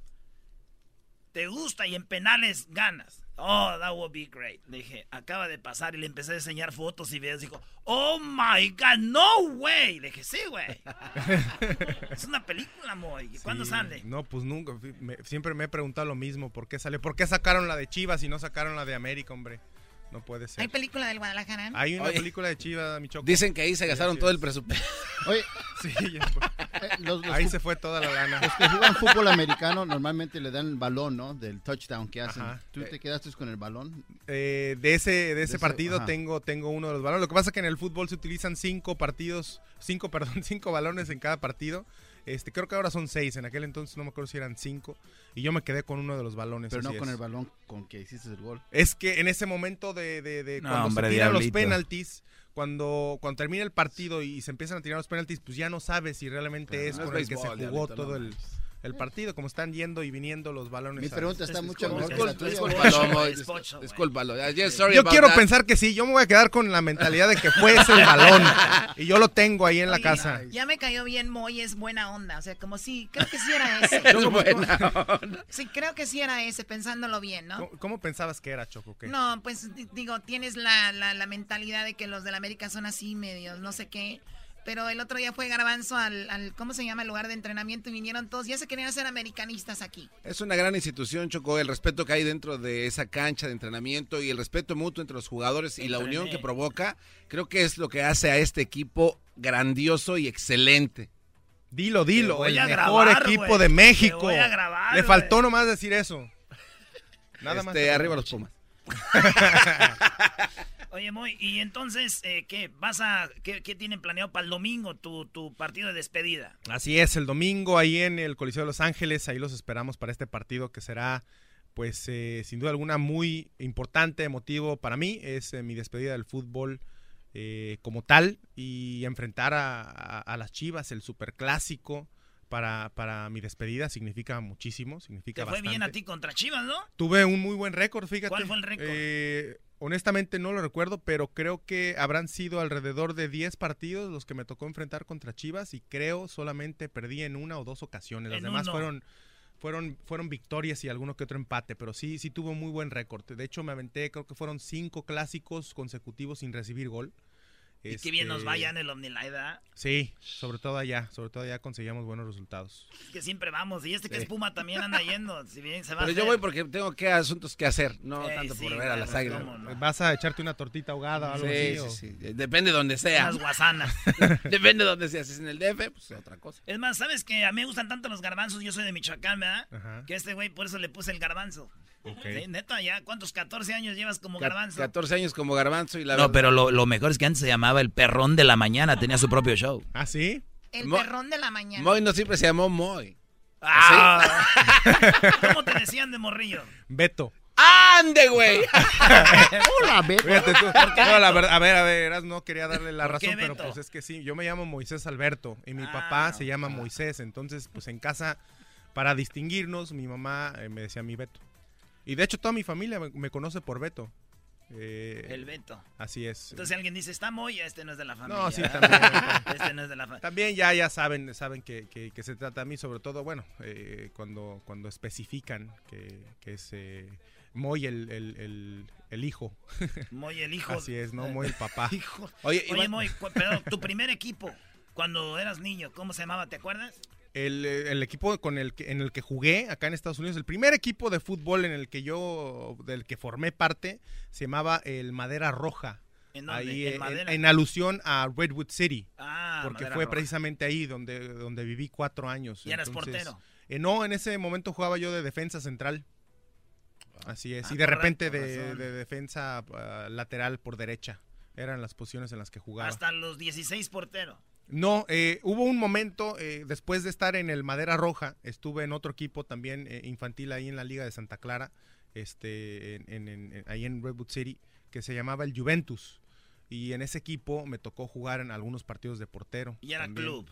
[SPEAKER 1] Te gusta y en penales ganas. Oh, that would be great. Le dije, acaba de pasar y le empecé a enseñar fotos y videos. Dijo, oh my God, no way. Le dije, sí, güey. es una película, Moy. ¿Cuándo
[SPEAKER 2] Sí,
[SPEAKER 1] sale?
[SPEAKER 2] No, pues nunca. me- siempre me he preguntado lo mismo. ¿Por qué sale? ¿Por qué sacaron la de Chivas y no sacaron la de América, hombre? No puede ser.
[SPEAKER 6] ¿Hay película del Guadalajara?
[SPEAKER 2] Hay una
[SPEAKER 4] Oye,
[SPEAKER 2] película de Chivas, mi choco.
[SPEAKER 4] Dicen que ahí se gastaron todo el
[SPEAKER 2] es.
[SPEAKER 4] presupuesto.
[SPEAKER 8] Oye,
[SPEAKER 2] Sí, ya fue.
[SPEAKER 8] eh, los, los
[SPEAKER 2] Ahí se fue toda la lana.
[SPEAKER 8] los que juegan fútbol americano normalmente le dan el balón, ¿no? Del touchdown que hacen.
[SPEAKER 2] Ajá.
[SPEAKER 8] ¿Tú te quedaste con el balón?
[SPEAKER 2] Eh, de ese, de ese
[SPEAKER 8] ese,
[SPEAKER 2] partido
[SPEAKER 8] ajá.
[SPEAKER 2] tengo, tengo uno de los balones. Lo que pasa es que en el fútbol se utilizan cinco partidos, cinco, perdón, cinco balones en cada partido. Este, creo que ahora son seis. En aquel entonces no me acuerdo si eran cinco. Y yo me quedé con uno de los balones.
[SPEAKER 8] Pero no con
[SPEAKER 2] es.
[SPEAKER 8] el balón con que hiciste el gol.
[SPEAKER 2] Es que en ese momento de, de- de
[SPEAKER 5] No,
[SPEAKER 2] cuando
[SPEAKER 5] hombre,
[SPEAKER 2] se tiran los penaltis, cuando, cuando termina el partido y se empiezan a tirar los penaltis, pues ya no sabes si realmente
[SPEAKER 4] Pero
[SPEAKER 2] es
[SPEAKER 4] no es
[SPEAKER 2] con el que se jugó
[SPEAKER 4] diablito,
[SPEAKER 2] todo
[SPEAKER 4] no
[SPEAKER 2] el,
[SPEAKER 4] manches.
[SPEAKER 2] El partido, como están yendo y viniendo los balones.
[SPEAKER 8] Mi pregunta está
[SPEAKER 1] Es
[SPEAKER 8] mucho mejor la
[SPEAKER 4] sorry
[SPEAKER 2] Yo quiero
[SPEAKER 4] that.
[SPEAKER 2] pensar que sí, yo me voy a quedar con la mentalidad de que fue ese el balón. y yo lo tengo ahí en la casa.
[SPEAKER 6] Ya me cayó bien Moy, es buena onda. O sea, como sí, creo que sí era ese.
[SPEAKER 4] Es buena onda.
[SPEAKER 6] Sí, creo que sí era ese, pensándolo bien, ¿no?
[SPEAKER 2] ¿Cómo, cómo pensabas que era, Choco? ¿Qué?
[SPEAKER 6] No, pues di- digo, tienes la, la, la mentalidad de que los del América son así, medios, no sé qué. Pero el otro día fue Garbanzo al, al, ¿cómo se llama? El lugar de entrenamiento y vinieron todos. Ya se querían hacer americanistas aquí.
[SPEAKER 4] Es una gran institución, Choco. El respeto que hay dentro de esa cancha de entrenamiento y el respeto mutuo entre los jugadores y la unión que provoca, creo que es lo que hace a este equipo grandioso y excelente.
[SPEAKER 2] Dilo, dilo. El mejor equipo de México.
[SPEAKER 1] voy a grabar,
[SPEAKER 2] Le faltó nomás decir eso. Nada más.
[SPEAKER 4] Este, arriba los Pumas.
[SPEAKER 1] Oye, Moy, y entonces, eh, ¿qué? ¿Vas a, qué, tienen planeado para el domingo, tu, tu partido de despedida?
[SPEAKER 2] Así es, el domingo ahí en el Coliseo de Los Ángeles, ahí los esperamos para este partido que será, pues, eh, sin duda alguna muy importante, emotivo para mí. Es eh, mi despedida del fútbol eh, como tal y enfrentar a, las Chivas, el superclásico. Para, para mi despedida significa muchísimo, significa
[SPEAKER 1] Te fue
[SPEAKER 2] bastante.
[SPEAKER 1] bien a ti contra Chivas, ¿no?
[SPEAKER 2] Tuve un muy buen récord, fíjate.
[SPEAKER 1] ¿Cuál fue el récord?
[SPEAKER 2] Eh, honestamente no lo recuerdo, pero creo que habrán sido alrededor de 10 partidos los que me tocó enfrentar contra Chivas y creo solamente perdí en una o dos ocasiones. Las
[SPEAKER 1] En
[SPEAKER 2] demás
[SPEAKER 1] uno.
[SPEAKER 2] fueron fueron fueron victorias y alguno que otro empate, pero sí sí tuvo muy buen récord. De hecho me aventé, creo que fueron cinco clásicos consecutivos sin recibir gol.
[SPEAKER 1] Y qué bien nos
[SPEAKER 2] Este,
[SPEAKER 1] vaya en el OmniLive, ¿verdad?
[SPEAKER 2] Sí, sobre todo allá, sobre todo allá conseguíamos buenos resultados.
[SPEAKER 1] Es que siempre vamos. Y este que
[SPEAKER 4] Sí.
[SPEAKER 1] es Puma también anda yendo. Si bien se va
[SPEAKER 4] Pero
[SPEAKER 1] a
[SPEAKER 4] yo
[SPEAKER 1] hacer.
[SPEAKER 4] voy porque tengo que asuntos que hacer, no
[SPEAKER 1] Ey,
[SPEAKER 4] tanto
[SPEAKER 1] sí,
[SPEAKER 4] por ver a las águilas.
[SPEAKER 1] no.
[SPEAKER 2] ¿Vas a echarte una tortita ahogada o algo
[SPEAKER 4] Sí,
[SPEAKER 2] así?
[SPEAKER 4] sí,
[SPEAKER 2] o-
[SPEAKER 4] sí. Depende de donde sea.
[SPEAKER 1] Unas guasanas.
[SPEAKER 4] Depende de donde sea. Si es en el DF, pues otra cosa.
[SPEAKER 1] Es más, ¿sabes que a mí me gustan tanto los garbanzos? Yo soy de Michoacán, ¿verdad?
[SPEAKER 2] Ajá.
[SPEAKER 1] Que este güey, por eso le puse el garbanzo.
[SPEAKER 2] Ok.
[SPEAKER 1] Sí, neta, ya, ¿cuántos 14 años llevas como garbanzo?
[SPEAKER 4] 14 años como garbanzo y la
[SPEAKER 5] No,
[SPEAKER 4] verdad-
[SPEAKER 5] pero lo, lo mejor es que antes se llamaba el perrón de la mañana, tenía su propio show.
[SPEAKER 2] ¿Ah, sí?
[SPEAKER 6] El
[SPEAKER 4] Mo-
[SPEAKER 6] perrón de la mañana.
[SPEAKER 4] Moy no siempre se llamó Moy.
[SPEAKER 1] Ah. ¿Cómo te decían de morrillo?
[SPEAKER 2] Beto.
[SPEAKER 4] ¡Ande, güey!
[SPEAKER 8] Hola, Beto.
[SPEAKER 2] Fíjate tú. No, la verdad, a ver, a ver, no quería darle la
[SPEAKER 1] ¿Por qué
[SPEAKER 2] razón, pero pues es que sí, yo me llamo Moisés Alberto y mi
[SPEAKER 1] Ah,
[SPEAKER 2] papá se llama Moisés, entonces pues en casa, para distinguirnos, mi mamá eh, me decía mi Beto. Y de hecho toda mi familia me, conoce por Beto. Eh,
[SPEAKER 1] El Beto.
[SPEAKER 2] Así es.
[SPEAKER 1] Entonces si alguien dice, está Moya, este no es de la familia.
[SPEAKER 2] No, sí, también.
[SPEAKER 1] Este no es de la familia.
[SPEAKER 2] También ya, ya saben, saben que, que- que se trata a mí, sobre todo, bueno, eh, cuando, cuando especifican que, que es eh, Moy el, el- el- el hijo.
[SPEAKER 1] Moy el hijo.
[SPEAKER 2] Así es, ¿no? Moy el papá.
[SPEAKER 1] Hijo.
[SPEAKER 4] Oye,
[SPEAKER 1] Oye, Moy, pero tu primer equipo, cuando eras niño, ¿cómo se llamaba? ¿Te acuerdas?
[SPEAKER 2] El, eh, el equipo con el que, en el que jugué acá en Estados Unidos, el primer equipo de fútbol en el que yo, del que formé parte, se llamaba el Madera Roja.
[SPEAKER 1] ¿En?
[SPEAKER 2] Ahí,
[SPEAKER 1] ¿En
[SPEAKER 2] eh, en, alusión a Redwood City.
[SPEAKER 1] Ah,
[SPEAKER 2] porque
[SPEAKER 1] Madera
[SPEAKER 2] fue
[SPEAKER 1] Roja.
[SPEAKER 2] precisamente ahí donde, donde viví cuatro años.
[SPEAKER 1] ¿Y eras
[SPEAKER 2] Entonces,
[SPEAKER 1] portero?
[SPEAKER 2] eh, no, en ese momento jugaba yo de defensa central. Así es.
[SPEAKER 1] Ah,
[SPEAKER 2] y de repente de defensa ah, lateral por derecha. Eran las posiciones en las que jugaba.
[SPEAKER 1] Hasta los 16 porteros.
[SPEAKER 2] No, eh, hubo un momento, eh, después de estar en el Madera Roja, estuve en otro equipo también eh, infantil ahí en la Liga de Santa Clara, este, en- en- en- ahí en Redwood City, que se llamaba el Juventus. Y en ese equipo me tocó jugar en algunos partidos de portero.
[SPEAKER 1] Y era
[SPEAKER 2] también.
[SPEAKER 1] club.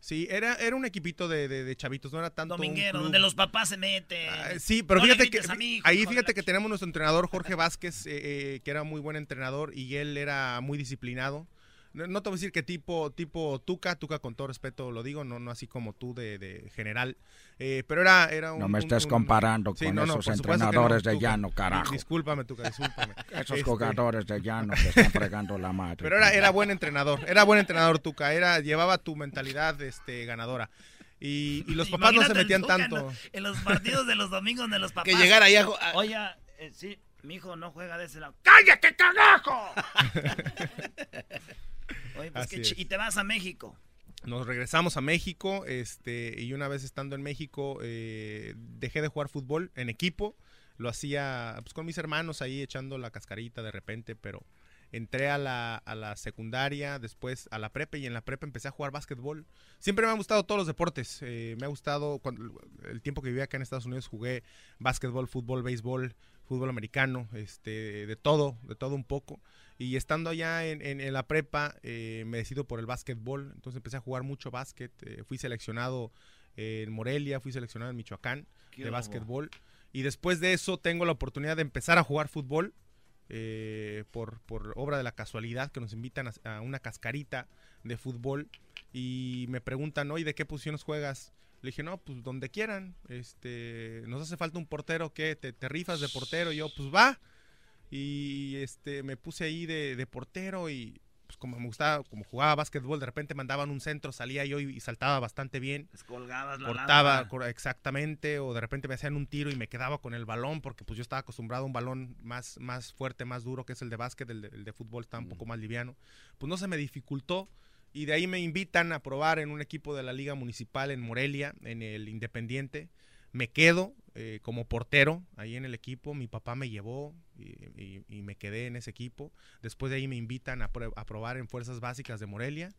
[SPEAKER 2] Sí, era, era un equipito de, de- de chavitos, no era tanto un
[SPEAKER 1] Dominguero,
[SPEAKER 2] club.
[SPEAKER 1] donde los papás se meten.
[SPEAKER 2] Ah, sí, pero
[SPEAKER 1] No
[SPEAKER 2] fíjate que ahí fíjate que tenemos nuestro entrenador Jorge Vázquez, eh, eh, que era muy buen entrenador y él era muy disciplinado. No, no te voy a decir que tipo, tipo Tuca, Tuca con todo respeto lo digo, no, no así como tú de, de general, eh, pero era, era un...
[SPEAKER 7] No me estés
[SPEAKER 2] un-
[SPEAKER 7] comparando con
[SPEAKER 2] no,
[SPEAKER 7] esos entrenadores
[SPEAKER 2] no,
[SPEAKER 7] de
[SPEAKER 2] Tuca.
[SPEAKER 7] llano, carajo.
[SPEAKER 2] Discúlpame, Tuca, discúlpame.
[SPEAKER 7] Esos
[SPEAKER 2] Este,
[SPEAKER 7] jugadores de llano que están fregando la madre.
[SPEAKER 2] Pero era, era buen entrenador, era buen entrenador Tuca, era, llevaba tu mentalidad este, ganadora. Y, y los papás no se metían
[SPEAKER 1] Tuca
[SPEAKER 2] tanto.
[SPEAKER 1] En, en los partidos de los domingos de los papás.
[SPEAKER 4] Que llegara ahí a-
[SPEAKER 1] Oye, eh, sí, mi hijo no juega de ese lado. ¡Cállate, carajo! Oye, pues
[SPEAKER 2] Así es.
[SPEAKER 1] y te vas a México.
[SPEAKER 2] Nos regresamos a México, este, y una vez estando en México, eh, dejé de jugar fútbol en equipo. Lo hacía pues, con mis hermanos ahí echando la cascarita de repente, pero entré a la, a la secundaria, después a la prepa y en la prepa empecé a jugar básquetbol. Siempre me han gustado todos los deportes. eh, me ha gustado, cuando, el tiempo que viví acá en Estados Unidos jugué básquetbol, fútbol, béisbol, fútbol americano, este, de todo, de todo un poco. Y estando allá en, en- en la prepa, eh, me decido por el básquetbol. Entonces empecé a jugar mucho básquet. eh, fui seleccionado en Morelia, fui seleccionado en Michoacán
[SPEAKER 1] Qué
[SPEAKER 2] de básquetbol. Y después de eso tengo la oportunidad de empezar a jugar fútbol. eh, por, por obra de la casualidad que nos invitan a, a una cascarita de fútbol y me preguntan, oye, ¿de qué posiciones juegas? Le dije, no, pues donde quieran. Este, nos hace falta un portero, ¿qué? ¿Te, te rifas de portero? Y yo, pues va. Y este, me puse ahí de, de portero y pues como me gustaba, como jugaba básquetbol, de repente mandaban un centro, salía yo y, y saltaba bastante bien.
[SPEAKER 1] Descolgabas la
[SPEAKER 2] Cortaba exactamente, o de repente me hacían un tiro y me quedaba con el balón, porque pues yo estaba acostumbrado a un balón más, más fuerte, más duro, que es el de básquet, el de, el de fútbol está un poco más liviano. Pues no se me dificultó y de ahí me invitan a probar en un equipo de la Liga Municipal en Morelia, en el Independiente. Me quedo eh, como portero ahí en el equipo, mi papá me llevó y, y- y me quedé en ese equipo. Después de ahí me invitan a, probar en Fuerzas Básicas de Morelia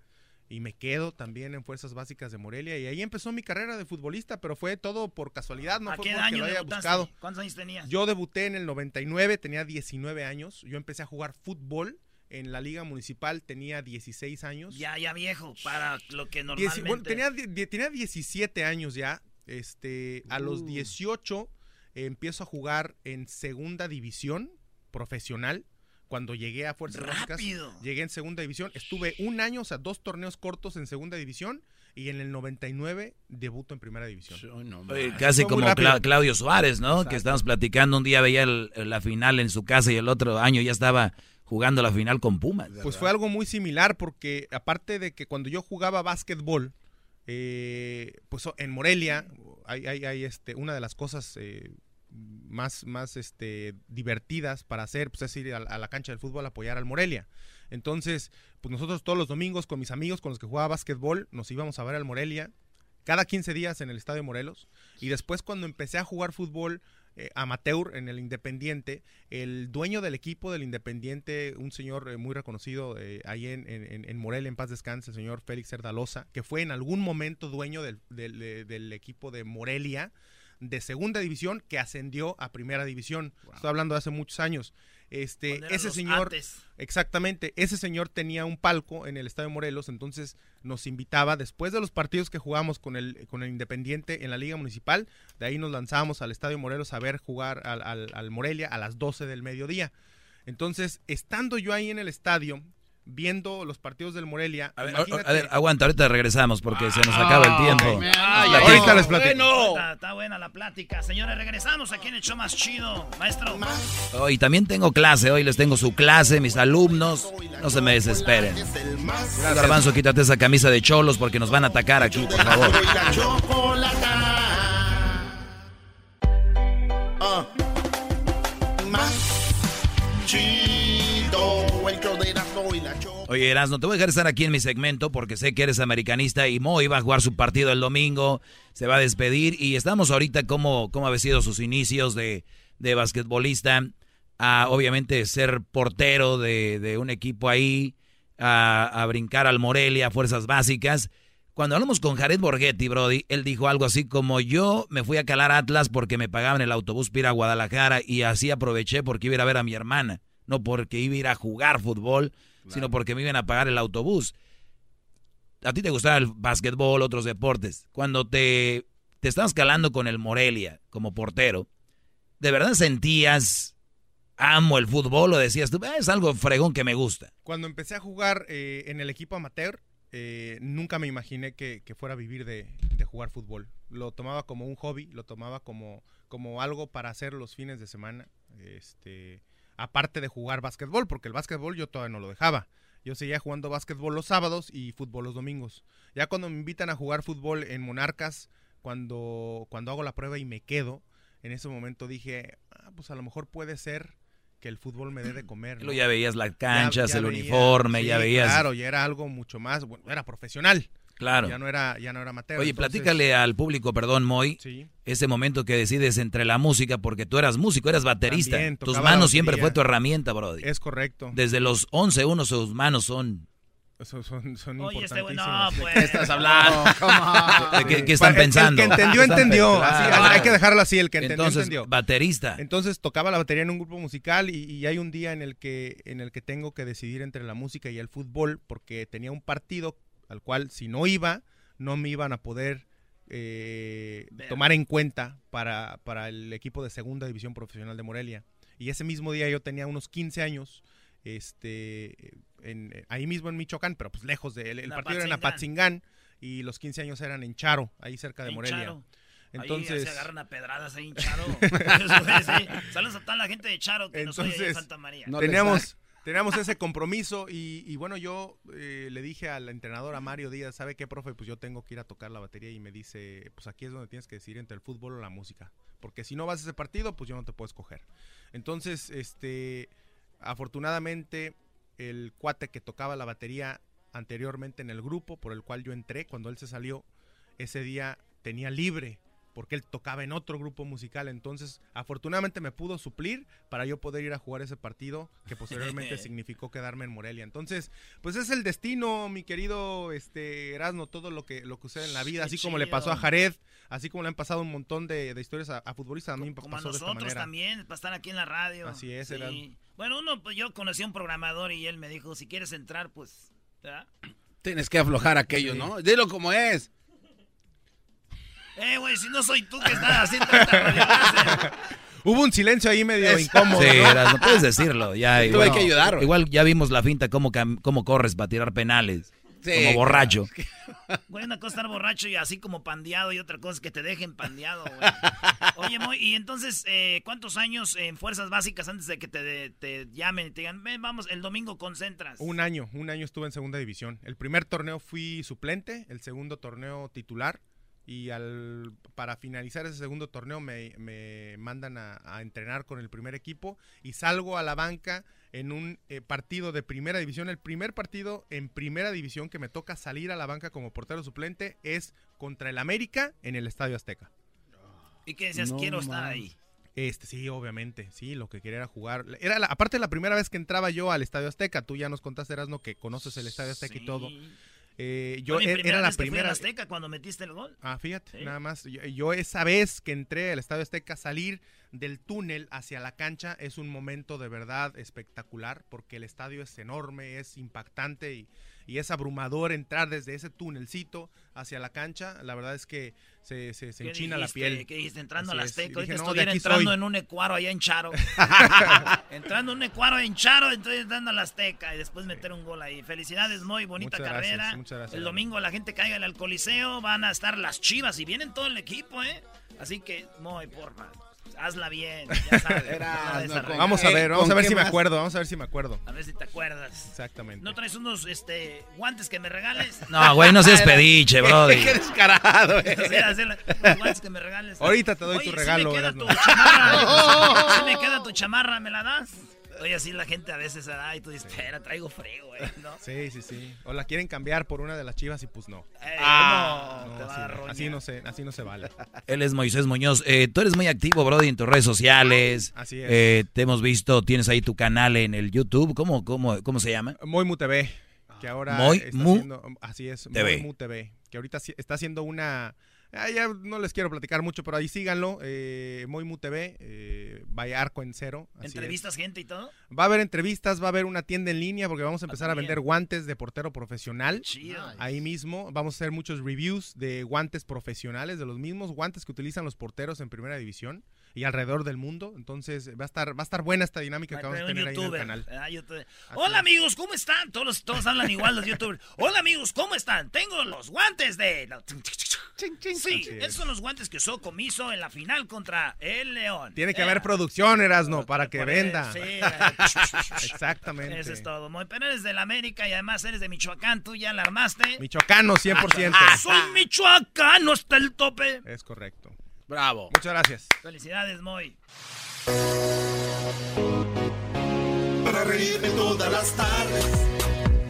[SPEAKER 2] y me quedo también en Fuerzas Básicas de Morelia y ahí empezó mi carrera de futbolista, pero fue todo por casualidad, no
[SPEAKER 1] ¿A
[SPEAKER 2] fue
[SPEAKER 1] qué
[SPEAKER 2] porque
[SPEAKER 1] año
[SPEAKER 2] lo haya
[SPEAKER 1] debutaste?
[SPEAKER 2] buscado.
[SPEAKER 1] ¿Cuántos años tenías?
[SPEAKER 2] Yo debuté en el 99, tenía 19 años, yo empecé a jugar fútbol en la liga municipal, tenía 16 años.
[SPEAKER 1] Ya, ya viejo, para lo que normalmente...
[SPEAKER 2] bueno, tenía, tenía 17 años ya. Este, a los
[SPEAKER 1] Uh.
[SPEAKER 2] 18 eh, empiezo a jugar en segunda división profesional. Cuando llegué a Fuerzas Básicas,
[SPEAKER 1] Rápido.
[SPEAKER 2] llegué en segunda división. Estuve un año, o sea, dos torneos cortos en segunda división. Y en el 99 debuto en primera división.
[SPEAKER 5] Oye, casi como. Cla- Claudio Suárez, ¿no?
[SPEAKER 2] Exacto.
[SPEAKER 5] Que estábamos platicando, un día veía el- la final en su casa y el otro año ya estaba jugando la final con Pumas.
[SPEAKER 2] Pues fue algo muy similar porque aparte de que cuando yo jugaba básquetbol, eh, pues en Morelia hay, hay- hay, este, una de las cosas eh, más, más este, divertidas para hacer, pues es ir a, la cancha del fútbol a apoyar al Morelia. Entonces, pues nosotros todos los domingos con mis amigos con los que jugaba básquetbol, nos íbamos a ver al Morelia cada 15 días en el Estadio Morelos. Y después cuando empecé a jugar fútbol eh, amateur en el Independiente, el dueño del equipo del Independiente, un señor eh, muy reconocido eh, ahí en, en, Morelia, en paz descanse, el señor Félix Cerdalosa, que fue en algún momento dueño del, del- de- del equipo de Morelia de segunda división que ascendió a primera división. Estoy hablando de hace muchos años. Este, ese señor, exactamente, ese señor tenía un palco en el Estadio Morelos, entonces nos invitaba después de los partidos que jugamos con el, con el Independiente en la Liga Municipal, de ahí nos lanzábamos al Estadio Morelos a ver jugar al, al- al Morelia a las 12 del mediodía. Entonces, estando yo ahí en el estadio, viendo los partidos del Morelia,
[SPEAKER 5] A ver,
[SPEAKER 2] imagínate-
[SPEAKER 5] a ver, aguanta, ahorita regresamos porque se nos acaba el tiempo.
[SPEAKER 1] Ay, ay,
[SPEAKER 2] ahorita les platico.
[SPEAKER 1] Está, está buena la plática. Señores, regresamos aquí en el show más chido. Maestro.
[SPEAKER 5] Hoy también tengo clase, hoy les tengo su clase, mis alumnos. No se me desesperen. Garbanzo, quítate esa camisa de cholos porque nos van a atacar aquí, por favor. Oye, Erasno, te voy a dejar estar aquí en mi segmento porque sé que eres americanista y Mo iba a jugar su partido el domingo, se va a despedir y estamos ahorita como, cómo habían sido sus inicios de, de basquetbolista, a obviamente ser portero de, de un equipo ahí, a, a brincar al Morelia, fuerzas básicas. Cuando hablamos con Jared Borghetti, Brody, él dijo algo así como yo me fui a calar Atlas porque me pagaban el autobús para ir a Guadalajara y así aproveché porque iba a ir a ver a mi hermana, no porque iba a ir a jugar fútbol, sino porque me iban a pagar el autobús. A ti te gustaba el básquetbol, otros deportes. Cuando te, te estabas calando con el Morelia como portero, ¿de verdad sentías amo el fútbol o decías tú, "Ah, es algo fregón que me gusta?
[SPEAKER 2] Cuando empecé a jugar eh, en el equipo amateur, eh, nunca me imaginé que, que fuera a vivir de, de jugar fútbol. Lo tomaba como un hobby, lo tomaba como, como algo para hacer los fines de semana. Este, aparte de jugar básquetbol, porque el básquetbol yo todavía no lo dejaba. Yo seguía jugando básquetbol los sábados y fútbol los domingos. Ya cuando me invitan a jugar fútbol en Monarcas, cuando, cuando hago la prueba y me quedo, en ese momento dije, "Ah, pues a lo mejor puede ser que el fútbol me dé de comer. ¿no?".
[SPEAKER 5] Ya veías las canchas,
[SPEAKER 2] ya
[SPEAKER 5] el
[SPEAKER 2] veía,
[SPEAKER 5] uniforme, ya veías.
[SPEAKER 2] Claro, ya era algo mucho más, bueno, era profesional.
[SPEAKER 5] Claro.
[SPEAKER 2] Ya no era, ya no era amateur.
[SPEAKER 5] Oye,
[SPEAKER 2] entonces-
[SPEAKER 5] platícale al público, perdón, Moy,
[SPEAKER 2] Sí.
[SPEAKER 5] ese momento que decides entre la música, porque tú eras músico, eras baterista.
[SPEAKER 2] También,
[SPEAKER 5] Tus manos siempre fue tu herramienta, Brody.
[SPEAKER 2] Es correcto.
[SPEAKER 5] Desde los 11, uno, sus manos son...
[SPEAKER 2] Son, son, son
[SPEAKER 1] Oye, este güey, no, pues.
[SPEAKER 4] ¿Qué estás hablando?
[SPEAKER 5] ¿De qué, qué están
[SPEAKER 2] El- el
[SPEAKER 5] pensando?
[SPEAKER 2] que entendió, entendió.
[SPEAKER 5] pensando.
[SPEAKER 2] Así, hay que dejarlo así, el que entendió,
[SPEAKER 5] Entonces,
[SPEAKER 2] entendió.
[SPEAKER 5] baterista.
[SPEAKER 2] Entonces tocaba la batería en un grupo musical y, y hay un día en el que en el que tengo que decidir entre la música y el fútbol porque tenía un partido al cual si no iba no me iban a poder eh, tomar en cuenta para, para el equipo de segunda división profesional de Morelia. Y ese mismo día yo tenía unos 15 años, este, en- ahí mismo en Michoacán, pero pues lejos de él. El partido era en
[SPEAKER 1] Apatzingán.
[SPEAKER 2] Y los 15 años eran en Charo, ahí cerca de
[SPEAKER 1] En
[SPEAKER 2] Morelia.
[SPEAKER 1] Charo.
[SPEAKER 2] Entonces,
[SPEAKER 1] Ahí se agarran a pedradas ahí en Charo. Saludos a toda la gente de Charo que nos oye en
[SPEAKER 2] Entonces,
[SPEAKER 1] Santa María.
[SPEAKER 2] teníamos, teníamos ese compromiso y, bueno, yo eh, le dije al entrenador, a Mario Díaz, ¿sabe qué, profe? Pues yo tengo que ir a tocar la batería y me dice, pues aquí es donde tienes que decidir entre el fútbol o la música. Porque si no vas a ese partido, pues yo no te puedo escoger. Entonces, este, afortunadamente, el cuate que tocaba la batería anteriormente en el grupo por el cual yo entré, cuando él se salió, ese día tenía libre porque él tocaba en otro grupo musical, entonces afortunadamente me pudo suplir para yo poder ir a jugar ese partido que posteriormente significó quedarme en Morelia. Entonces, pues es el destino, mi querido este Erasmo, todo lo que lo que sucede en la vida,
[SPEAKER 1] Qué
[SPEAKER 2] así como le pasó a. Jared, así como le han pasado un montón de, de historias a, a futbolistas, a mí me
[SPEAKER 1] Como a
[SPEAKER 2] pasó de esta
[SPEAKER 1] nosotros
[SPEAKER 2] manera.
[SPEAKER 1] también, para estar aquí en la radio.
[SPEAKER 2] Así es,
[SPEAKER 1] Sí.
[SPEAKER 2] Erasmo.
[SPEAKER 1] Bueno, uno, pues yo conocí a un programador y él me dijo, si quieres entrar, pues... ¿verdad?
[SPEAKER 4] Tienes que aflojar aquello,
[SPEAKER 1] Sí.
[SPEAKER 4] ¿no? Dilo como es.
[SPEAKER 1] Eh, güey, si no soy tú que estás haciendo esta.
[SPEAKER 2] Hubo un silencio ahí medio incómodo.
[SPEAKER 5] Sí,
[SPEAKER 2] ¿no?
[SPEAKER 5] Puedes decirlo. Ya,
[SPEAKER 4] Tuve
[SPEAKER 5] igual,
[SPEAKER 4] que ayudar, güey.
[SPEAKER 5] Igual ya vimos la finta, cómo, cómo corres para tirar penales.
[SPEAKER 1] Sí,
[SPEAKER 5] como borracho.
[SPEAKER 1] Güey, una cosa es estar borracho y así como pandeado y otra cosa es que te dejen pandeado, güey. Oye, Moy, y entonces, eh, ¿cuántos años en fuerzas básicas antes de que te, te llamen y te digan, ven, vamos, el domingo concentras?
[SPEAKER 2] Un año, un año estuve en segunda división. El primer torneo fui suplente, el segundo torneo titular. Y al, para finalizar ese segundo torneo me, me mandan a, a entrenar con el primer equipo y salgo a la banca en un eh, partido de primera división. El primer partido en primera división que me toca salir a la banca como portero suplente es contra el América en el Estadio Azteca.
[SPEAKER 1] ¿Y qué decías?
[SPEAKER 2] No
[SPEAKER 1] Quiero estar ahí.
[SPEAKER 2] Este, sí, obviamente, sí, lo que quería era jugar. Era la- aparte la primera vez que entraba yo al Estadio Azteca, tú ya nos contaste, Erasmo, que conoces el Estadio Azteca y todo. Eh, yo
[SPEAKER 1] primera
[SPEAKER 2] era la primera.
[SPEAKER 1] Azteca cuando metiste el gol.
[SPEAKER 2] Ah, fíjate,
[SPEAKER 1] Sí.
[SPEAKER 2] nada más. Yo, yo esa vez que entré al Estadio Azteca, salir del túnel hacia la cancha es un momento de verdad espectacular porque el estadio es enorme, es impactante y, y es abrumador entrar desde ese túnelcito hacia la cancha. La verdad es que se, se, se
[SPEAKER 1] ¿Qué
[SPEAKER 2] enchina la piel.
[SPEAKER 1] ¿Qué dijiste? Entrando
[SPEAKER 2] Así.
[SPEAKER 1] Azteca.
[SPEAKER 2] Y
[SPEAKER 1] Ahorita
[SPEAKER 2] dije, no,
[SPEAKER 1] estuviera entrando
[SPEAKER 2] soy.
[SPEAKER 1] en un ecuaro allá en Charo. entrando en un ecuaro en Charo, entonces entrando al Azteca y después meter un gol ahí. Felicidades, muy bonita
[SPEAKER 2] Muchas gracias,
[SPEAKER 1] carrera.
[SPEAKER 2] muchas gracias,
[SPEAKER 1] el domingo la gente caiga al Coliseo, van a estar las chivas y vienen todo el equipo, ¿eh? Así que, muy porfa, hazla bien, ya sabes.
[SPEAKER 4] Era,
[SPEAKER 1] no
[SPEAKER 4] no,
[SPEAKER 2] Vamos a ver, vamos
[SPEAKER 4] ¿con
[SPEAKER 2] a ver si me
[SPEAKER 4] más?
[SPEAKER 2] acuerdo, vamos a ver si me acuerdo.
[SPEAKER 1] A ver si te acuerdas.
[SPEAKER 2] Exactamente.
[SPEAKER 1] ¿No traes unos este, guantes que me regales?
[SPEAKER 5] No, güey, no seas pediche, brody.
[SPEAKER 4] Qué descarado,
[SPEAKER 1] Sí,
[SPEAKER 4] eh.
[SPEAKER 1] unos guantes que me regales.
[SPEAKER 2] Ahorita te doy
[SPEAKER 1] Oye,
[SPEAKER 2] tu
[SPEAKER 1] ¿sí
[SPEAKER 2] regalo,
[SPEAKER 1] me queda
[SPEAKER 2] Erasmo.
[SPEAKER 1] tu chamarra? ¿Sí me queda tu chamarra? ¿Me la das? Oye, así la gente a veces se da y tú dices, espera, traigo frío, güey, ¿no?
[SPEAKER 2] Sí, sí, sí. O la quieren cambiar por una de las chivas y pues no.
[SPEAKER 1] Eh,
[SPEAKER 4] Ah,
[SPEAKER 1] no,
[SPEAKER 2] No,
[SPEAKER 1] te va a
[SPEAKER 2] así, no.
[SPEAKER 1] roña.
[SPEAKER 2] así no se, así no se vale.
[SPEAKER 5] Él es Moisés Muñoz. Eh, tú eres muy activo, Brody, en tus redes sociales.
[SPEAKER 2] Así es.
[SPEAKER 5] Eh, te hemos visto, tienes ahí tu canal en el YouTube. ¿Cómo, cómo, cómo se llama?
[SPEAKER 2] Moimu TV, que ahora
[SPEAKER 5] Moy
[SPEAKER 2] está
[SPEAKER 5] Mu
[SPEAKER 2] haciendo, así es,
[SPEAKER 5] TV.
[SPEAKER 2] Moimu TV, que ahorita está haciendo una, ah, ya no les quiero platicar mucho, pero ahí síganlo, eh, Moimu TV, eh, by Arco en Cero. así es.
[SPEAKER 1] ¿Entrevistas gente y todo?
[SPEAKER 2] Va a haber entrevistas, va a haber una tienda en línea porque vamos a empezar a vender guantes de portero profesional.
[SPEAKER 1] Chido.
[SPEAKER 2] Ahí mismo vamos a hacer muchos reviews de guantes profesionales, de los mismos guantes que utilizan los porteros en primera división y alrededor del mundo. Entonces va a estar, va a estar buena esta dinámica que vamos a tener ahí en el canal.
[SPEAKER 1] Youtuber. Hola amigos, ¿cómo están? Todos, todos hablan igual los youtubers. Hola amigos, ¿cómo están? Tengo los guantes de... Sí, esos son los guantes que usó Comiso en la final contra el León.
[SPEAKER 2] Tiene que
[SPEAKER 1] Eh,
[SPEAKER 2] haber producción, Erasno, para que venda.
[SPEAKER 1] sí,
[SPEAKER 2] Exactamente.
[SPEAKER 1] Eso es todo. Muy, pero eres del América y además eres de Michoacán, tú ya la armaste.
[SPEAKER 2] Michoacano, 100%.
[SPEAKER 1] Soy michoacano hasta el tope.
[SPEAKER 2] Es correcto.
[SPEAKER 4] Bravo.
[SPEAKER 2] Muchas gracias.
[SPEAKER 1] Felicidades, Moy.
[SPEAKER 9] Para reírme todas las tardes,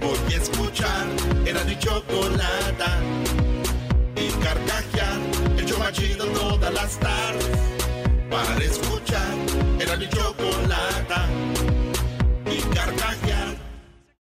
[SPEAKER 9] voy a escuchar era mi chocolata. Y carcajear, el show más chido todas las tardes. Para escuchar era mi chocolata. Y carcajear.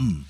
[SPEAKER 1] come.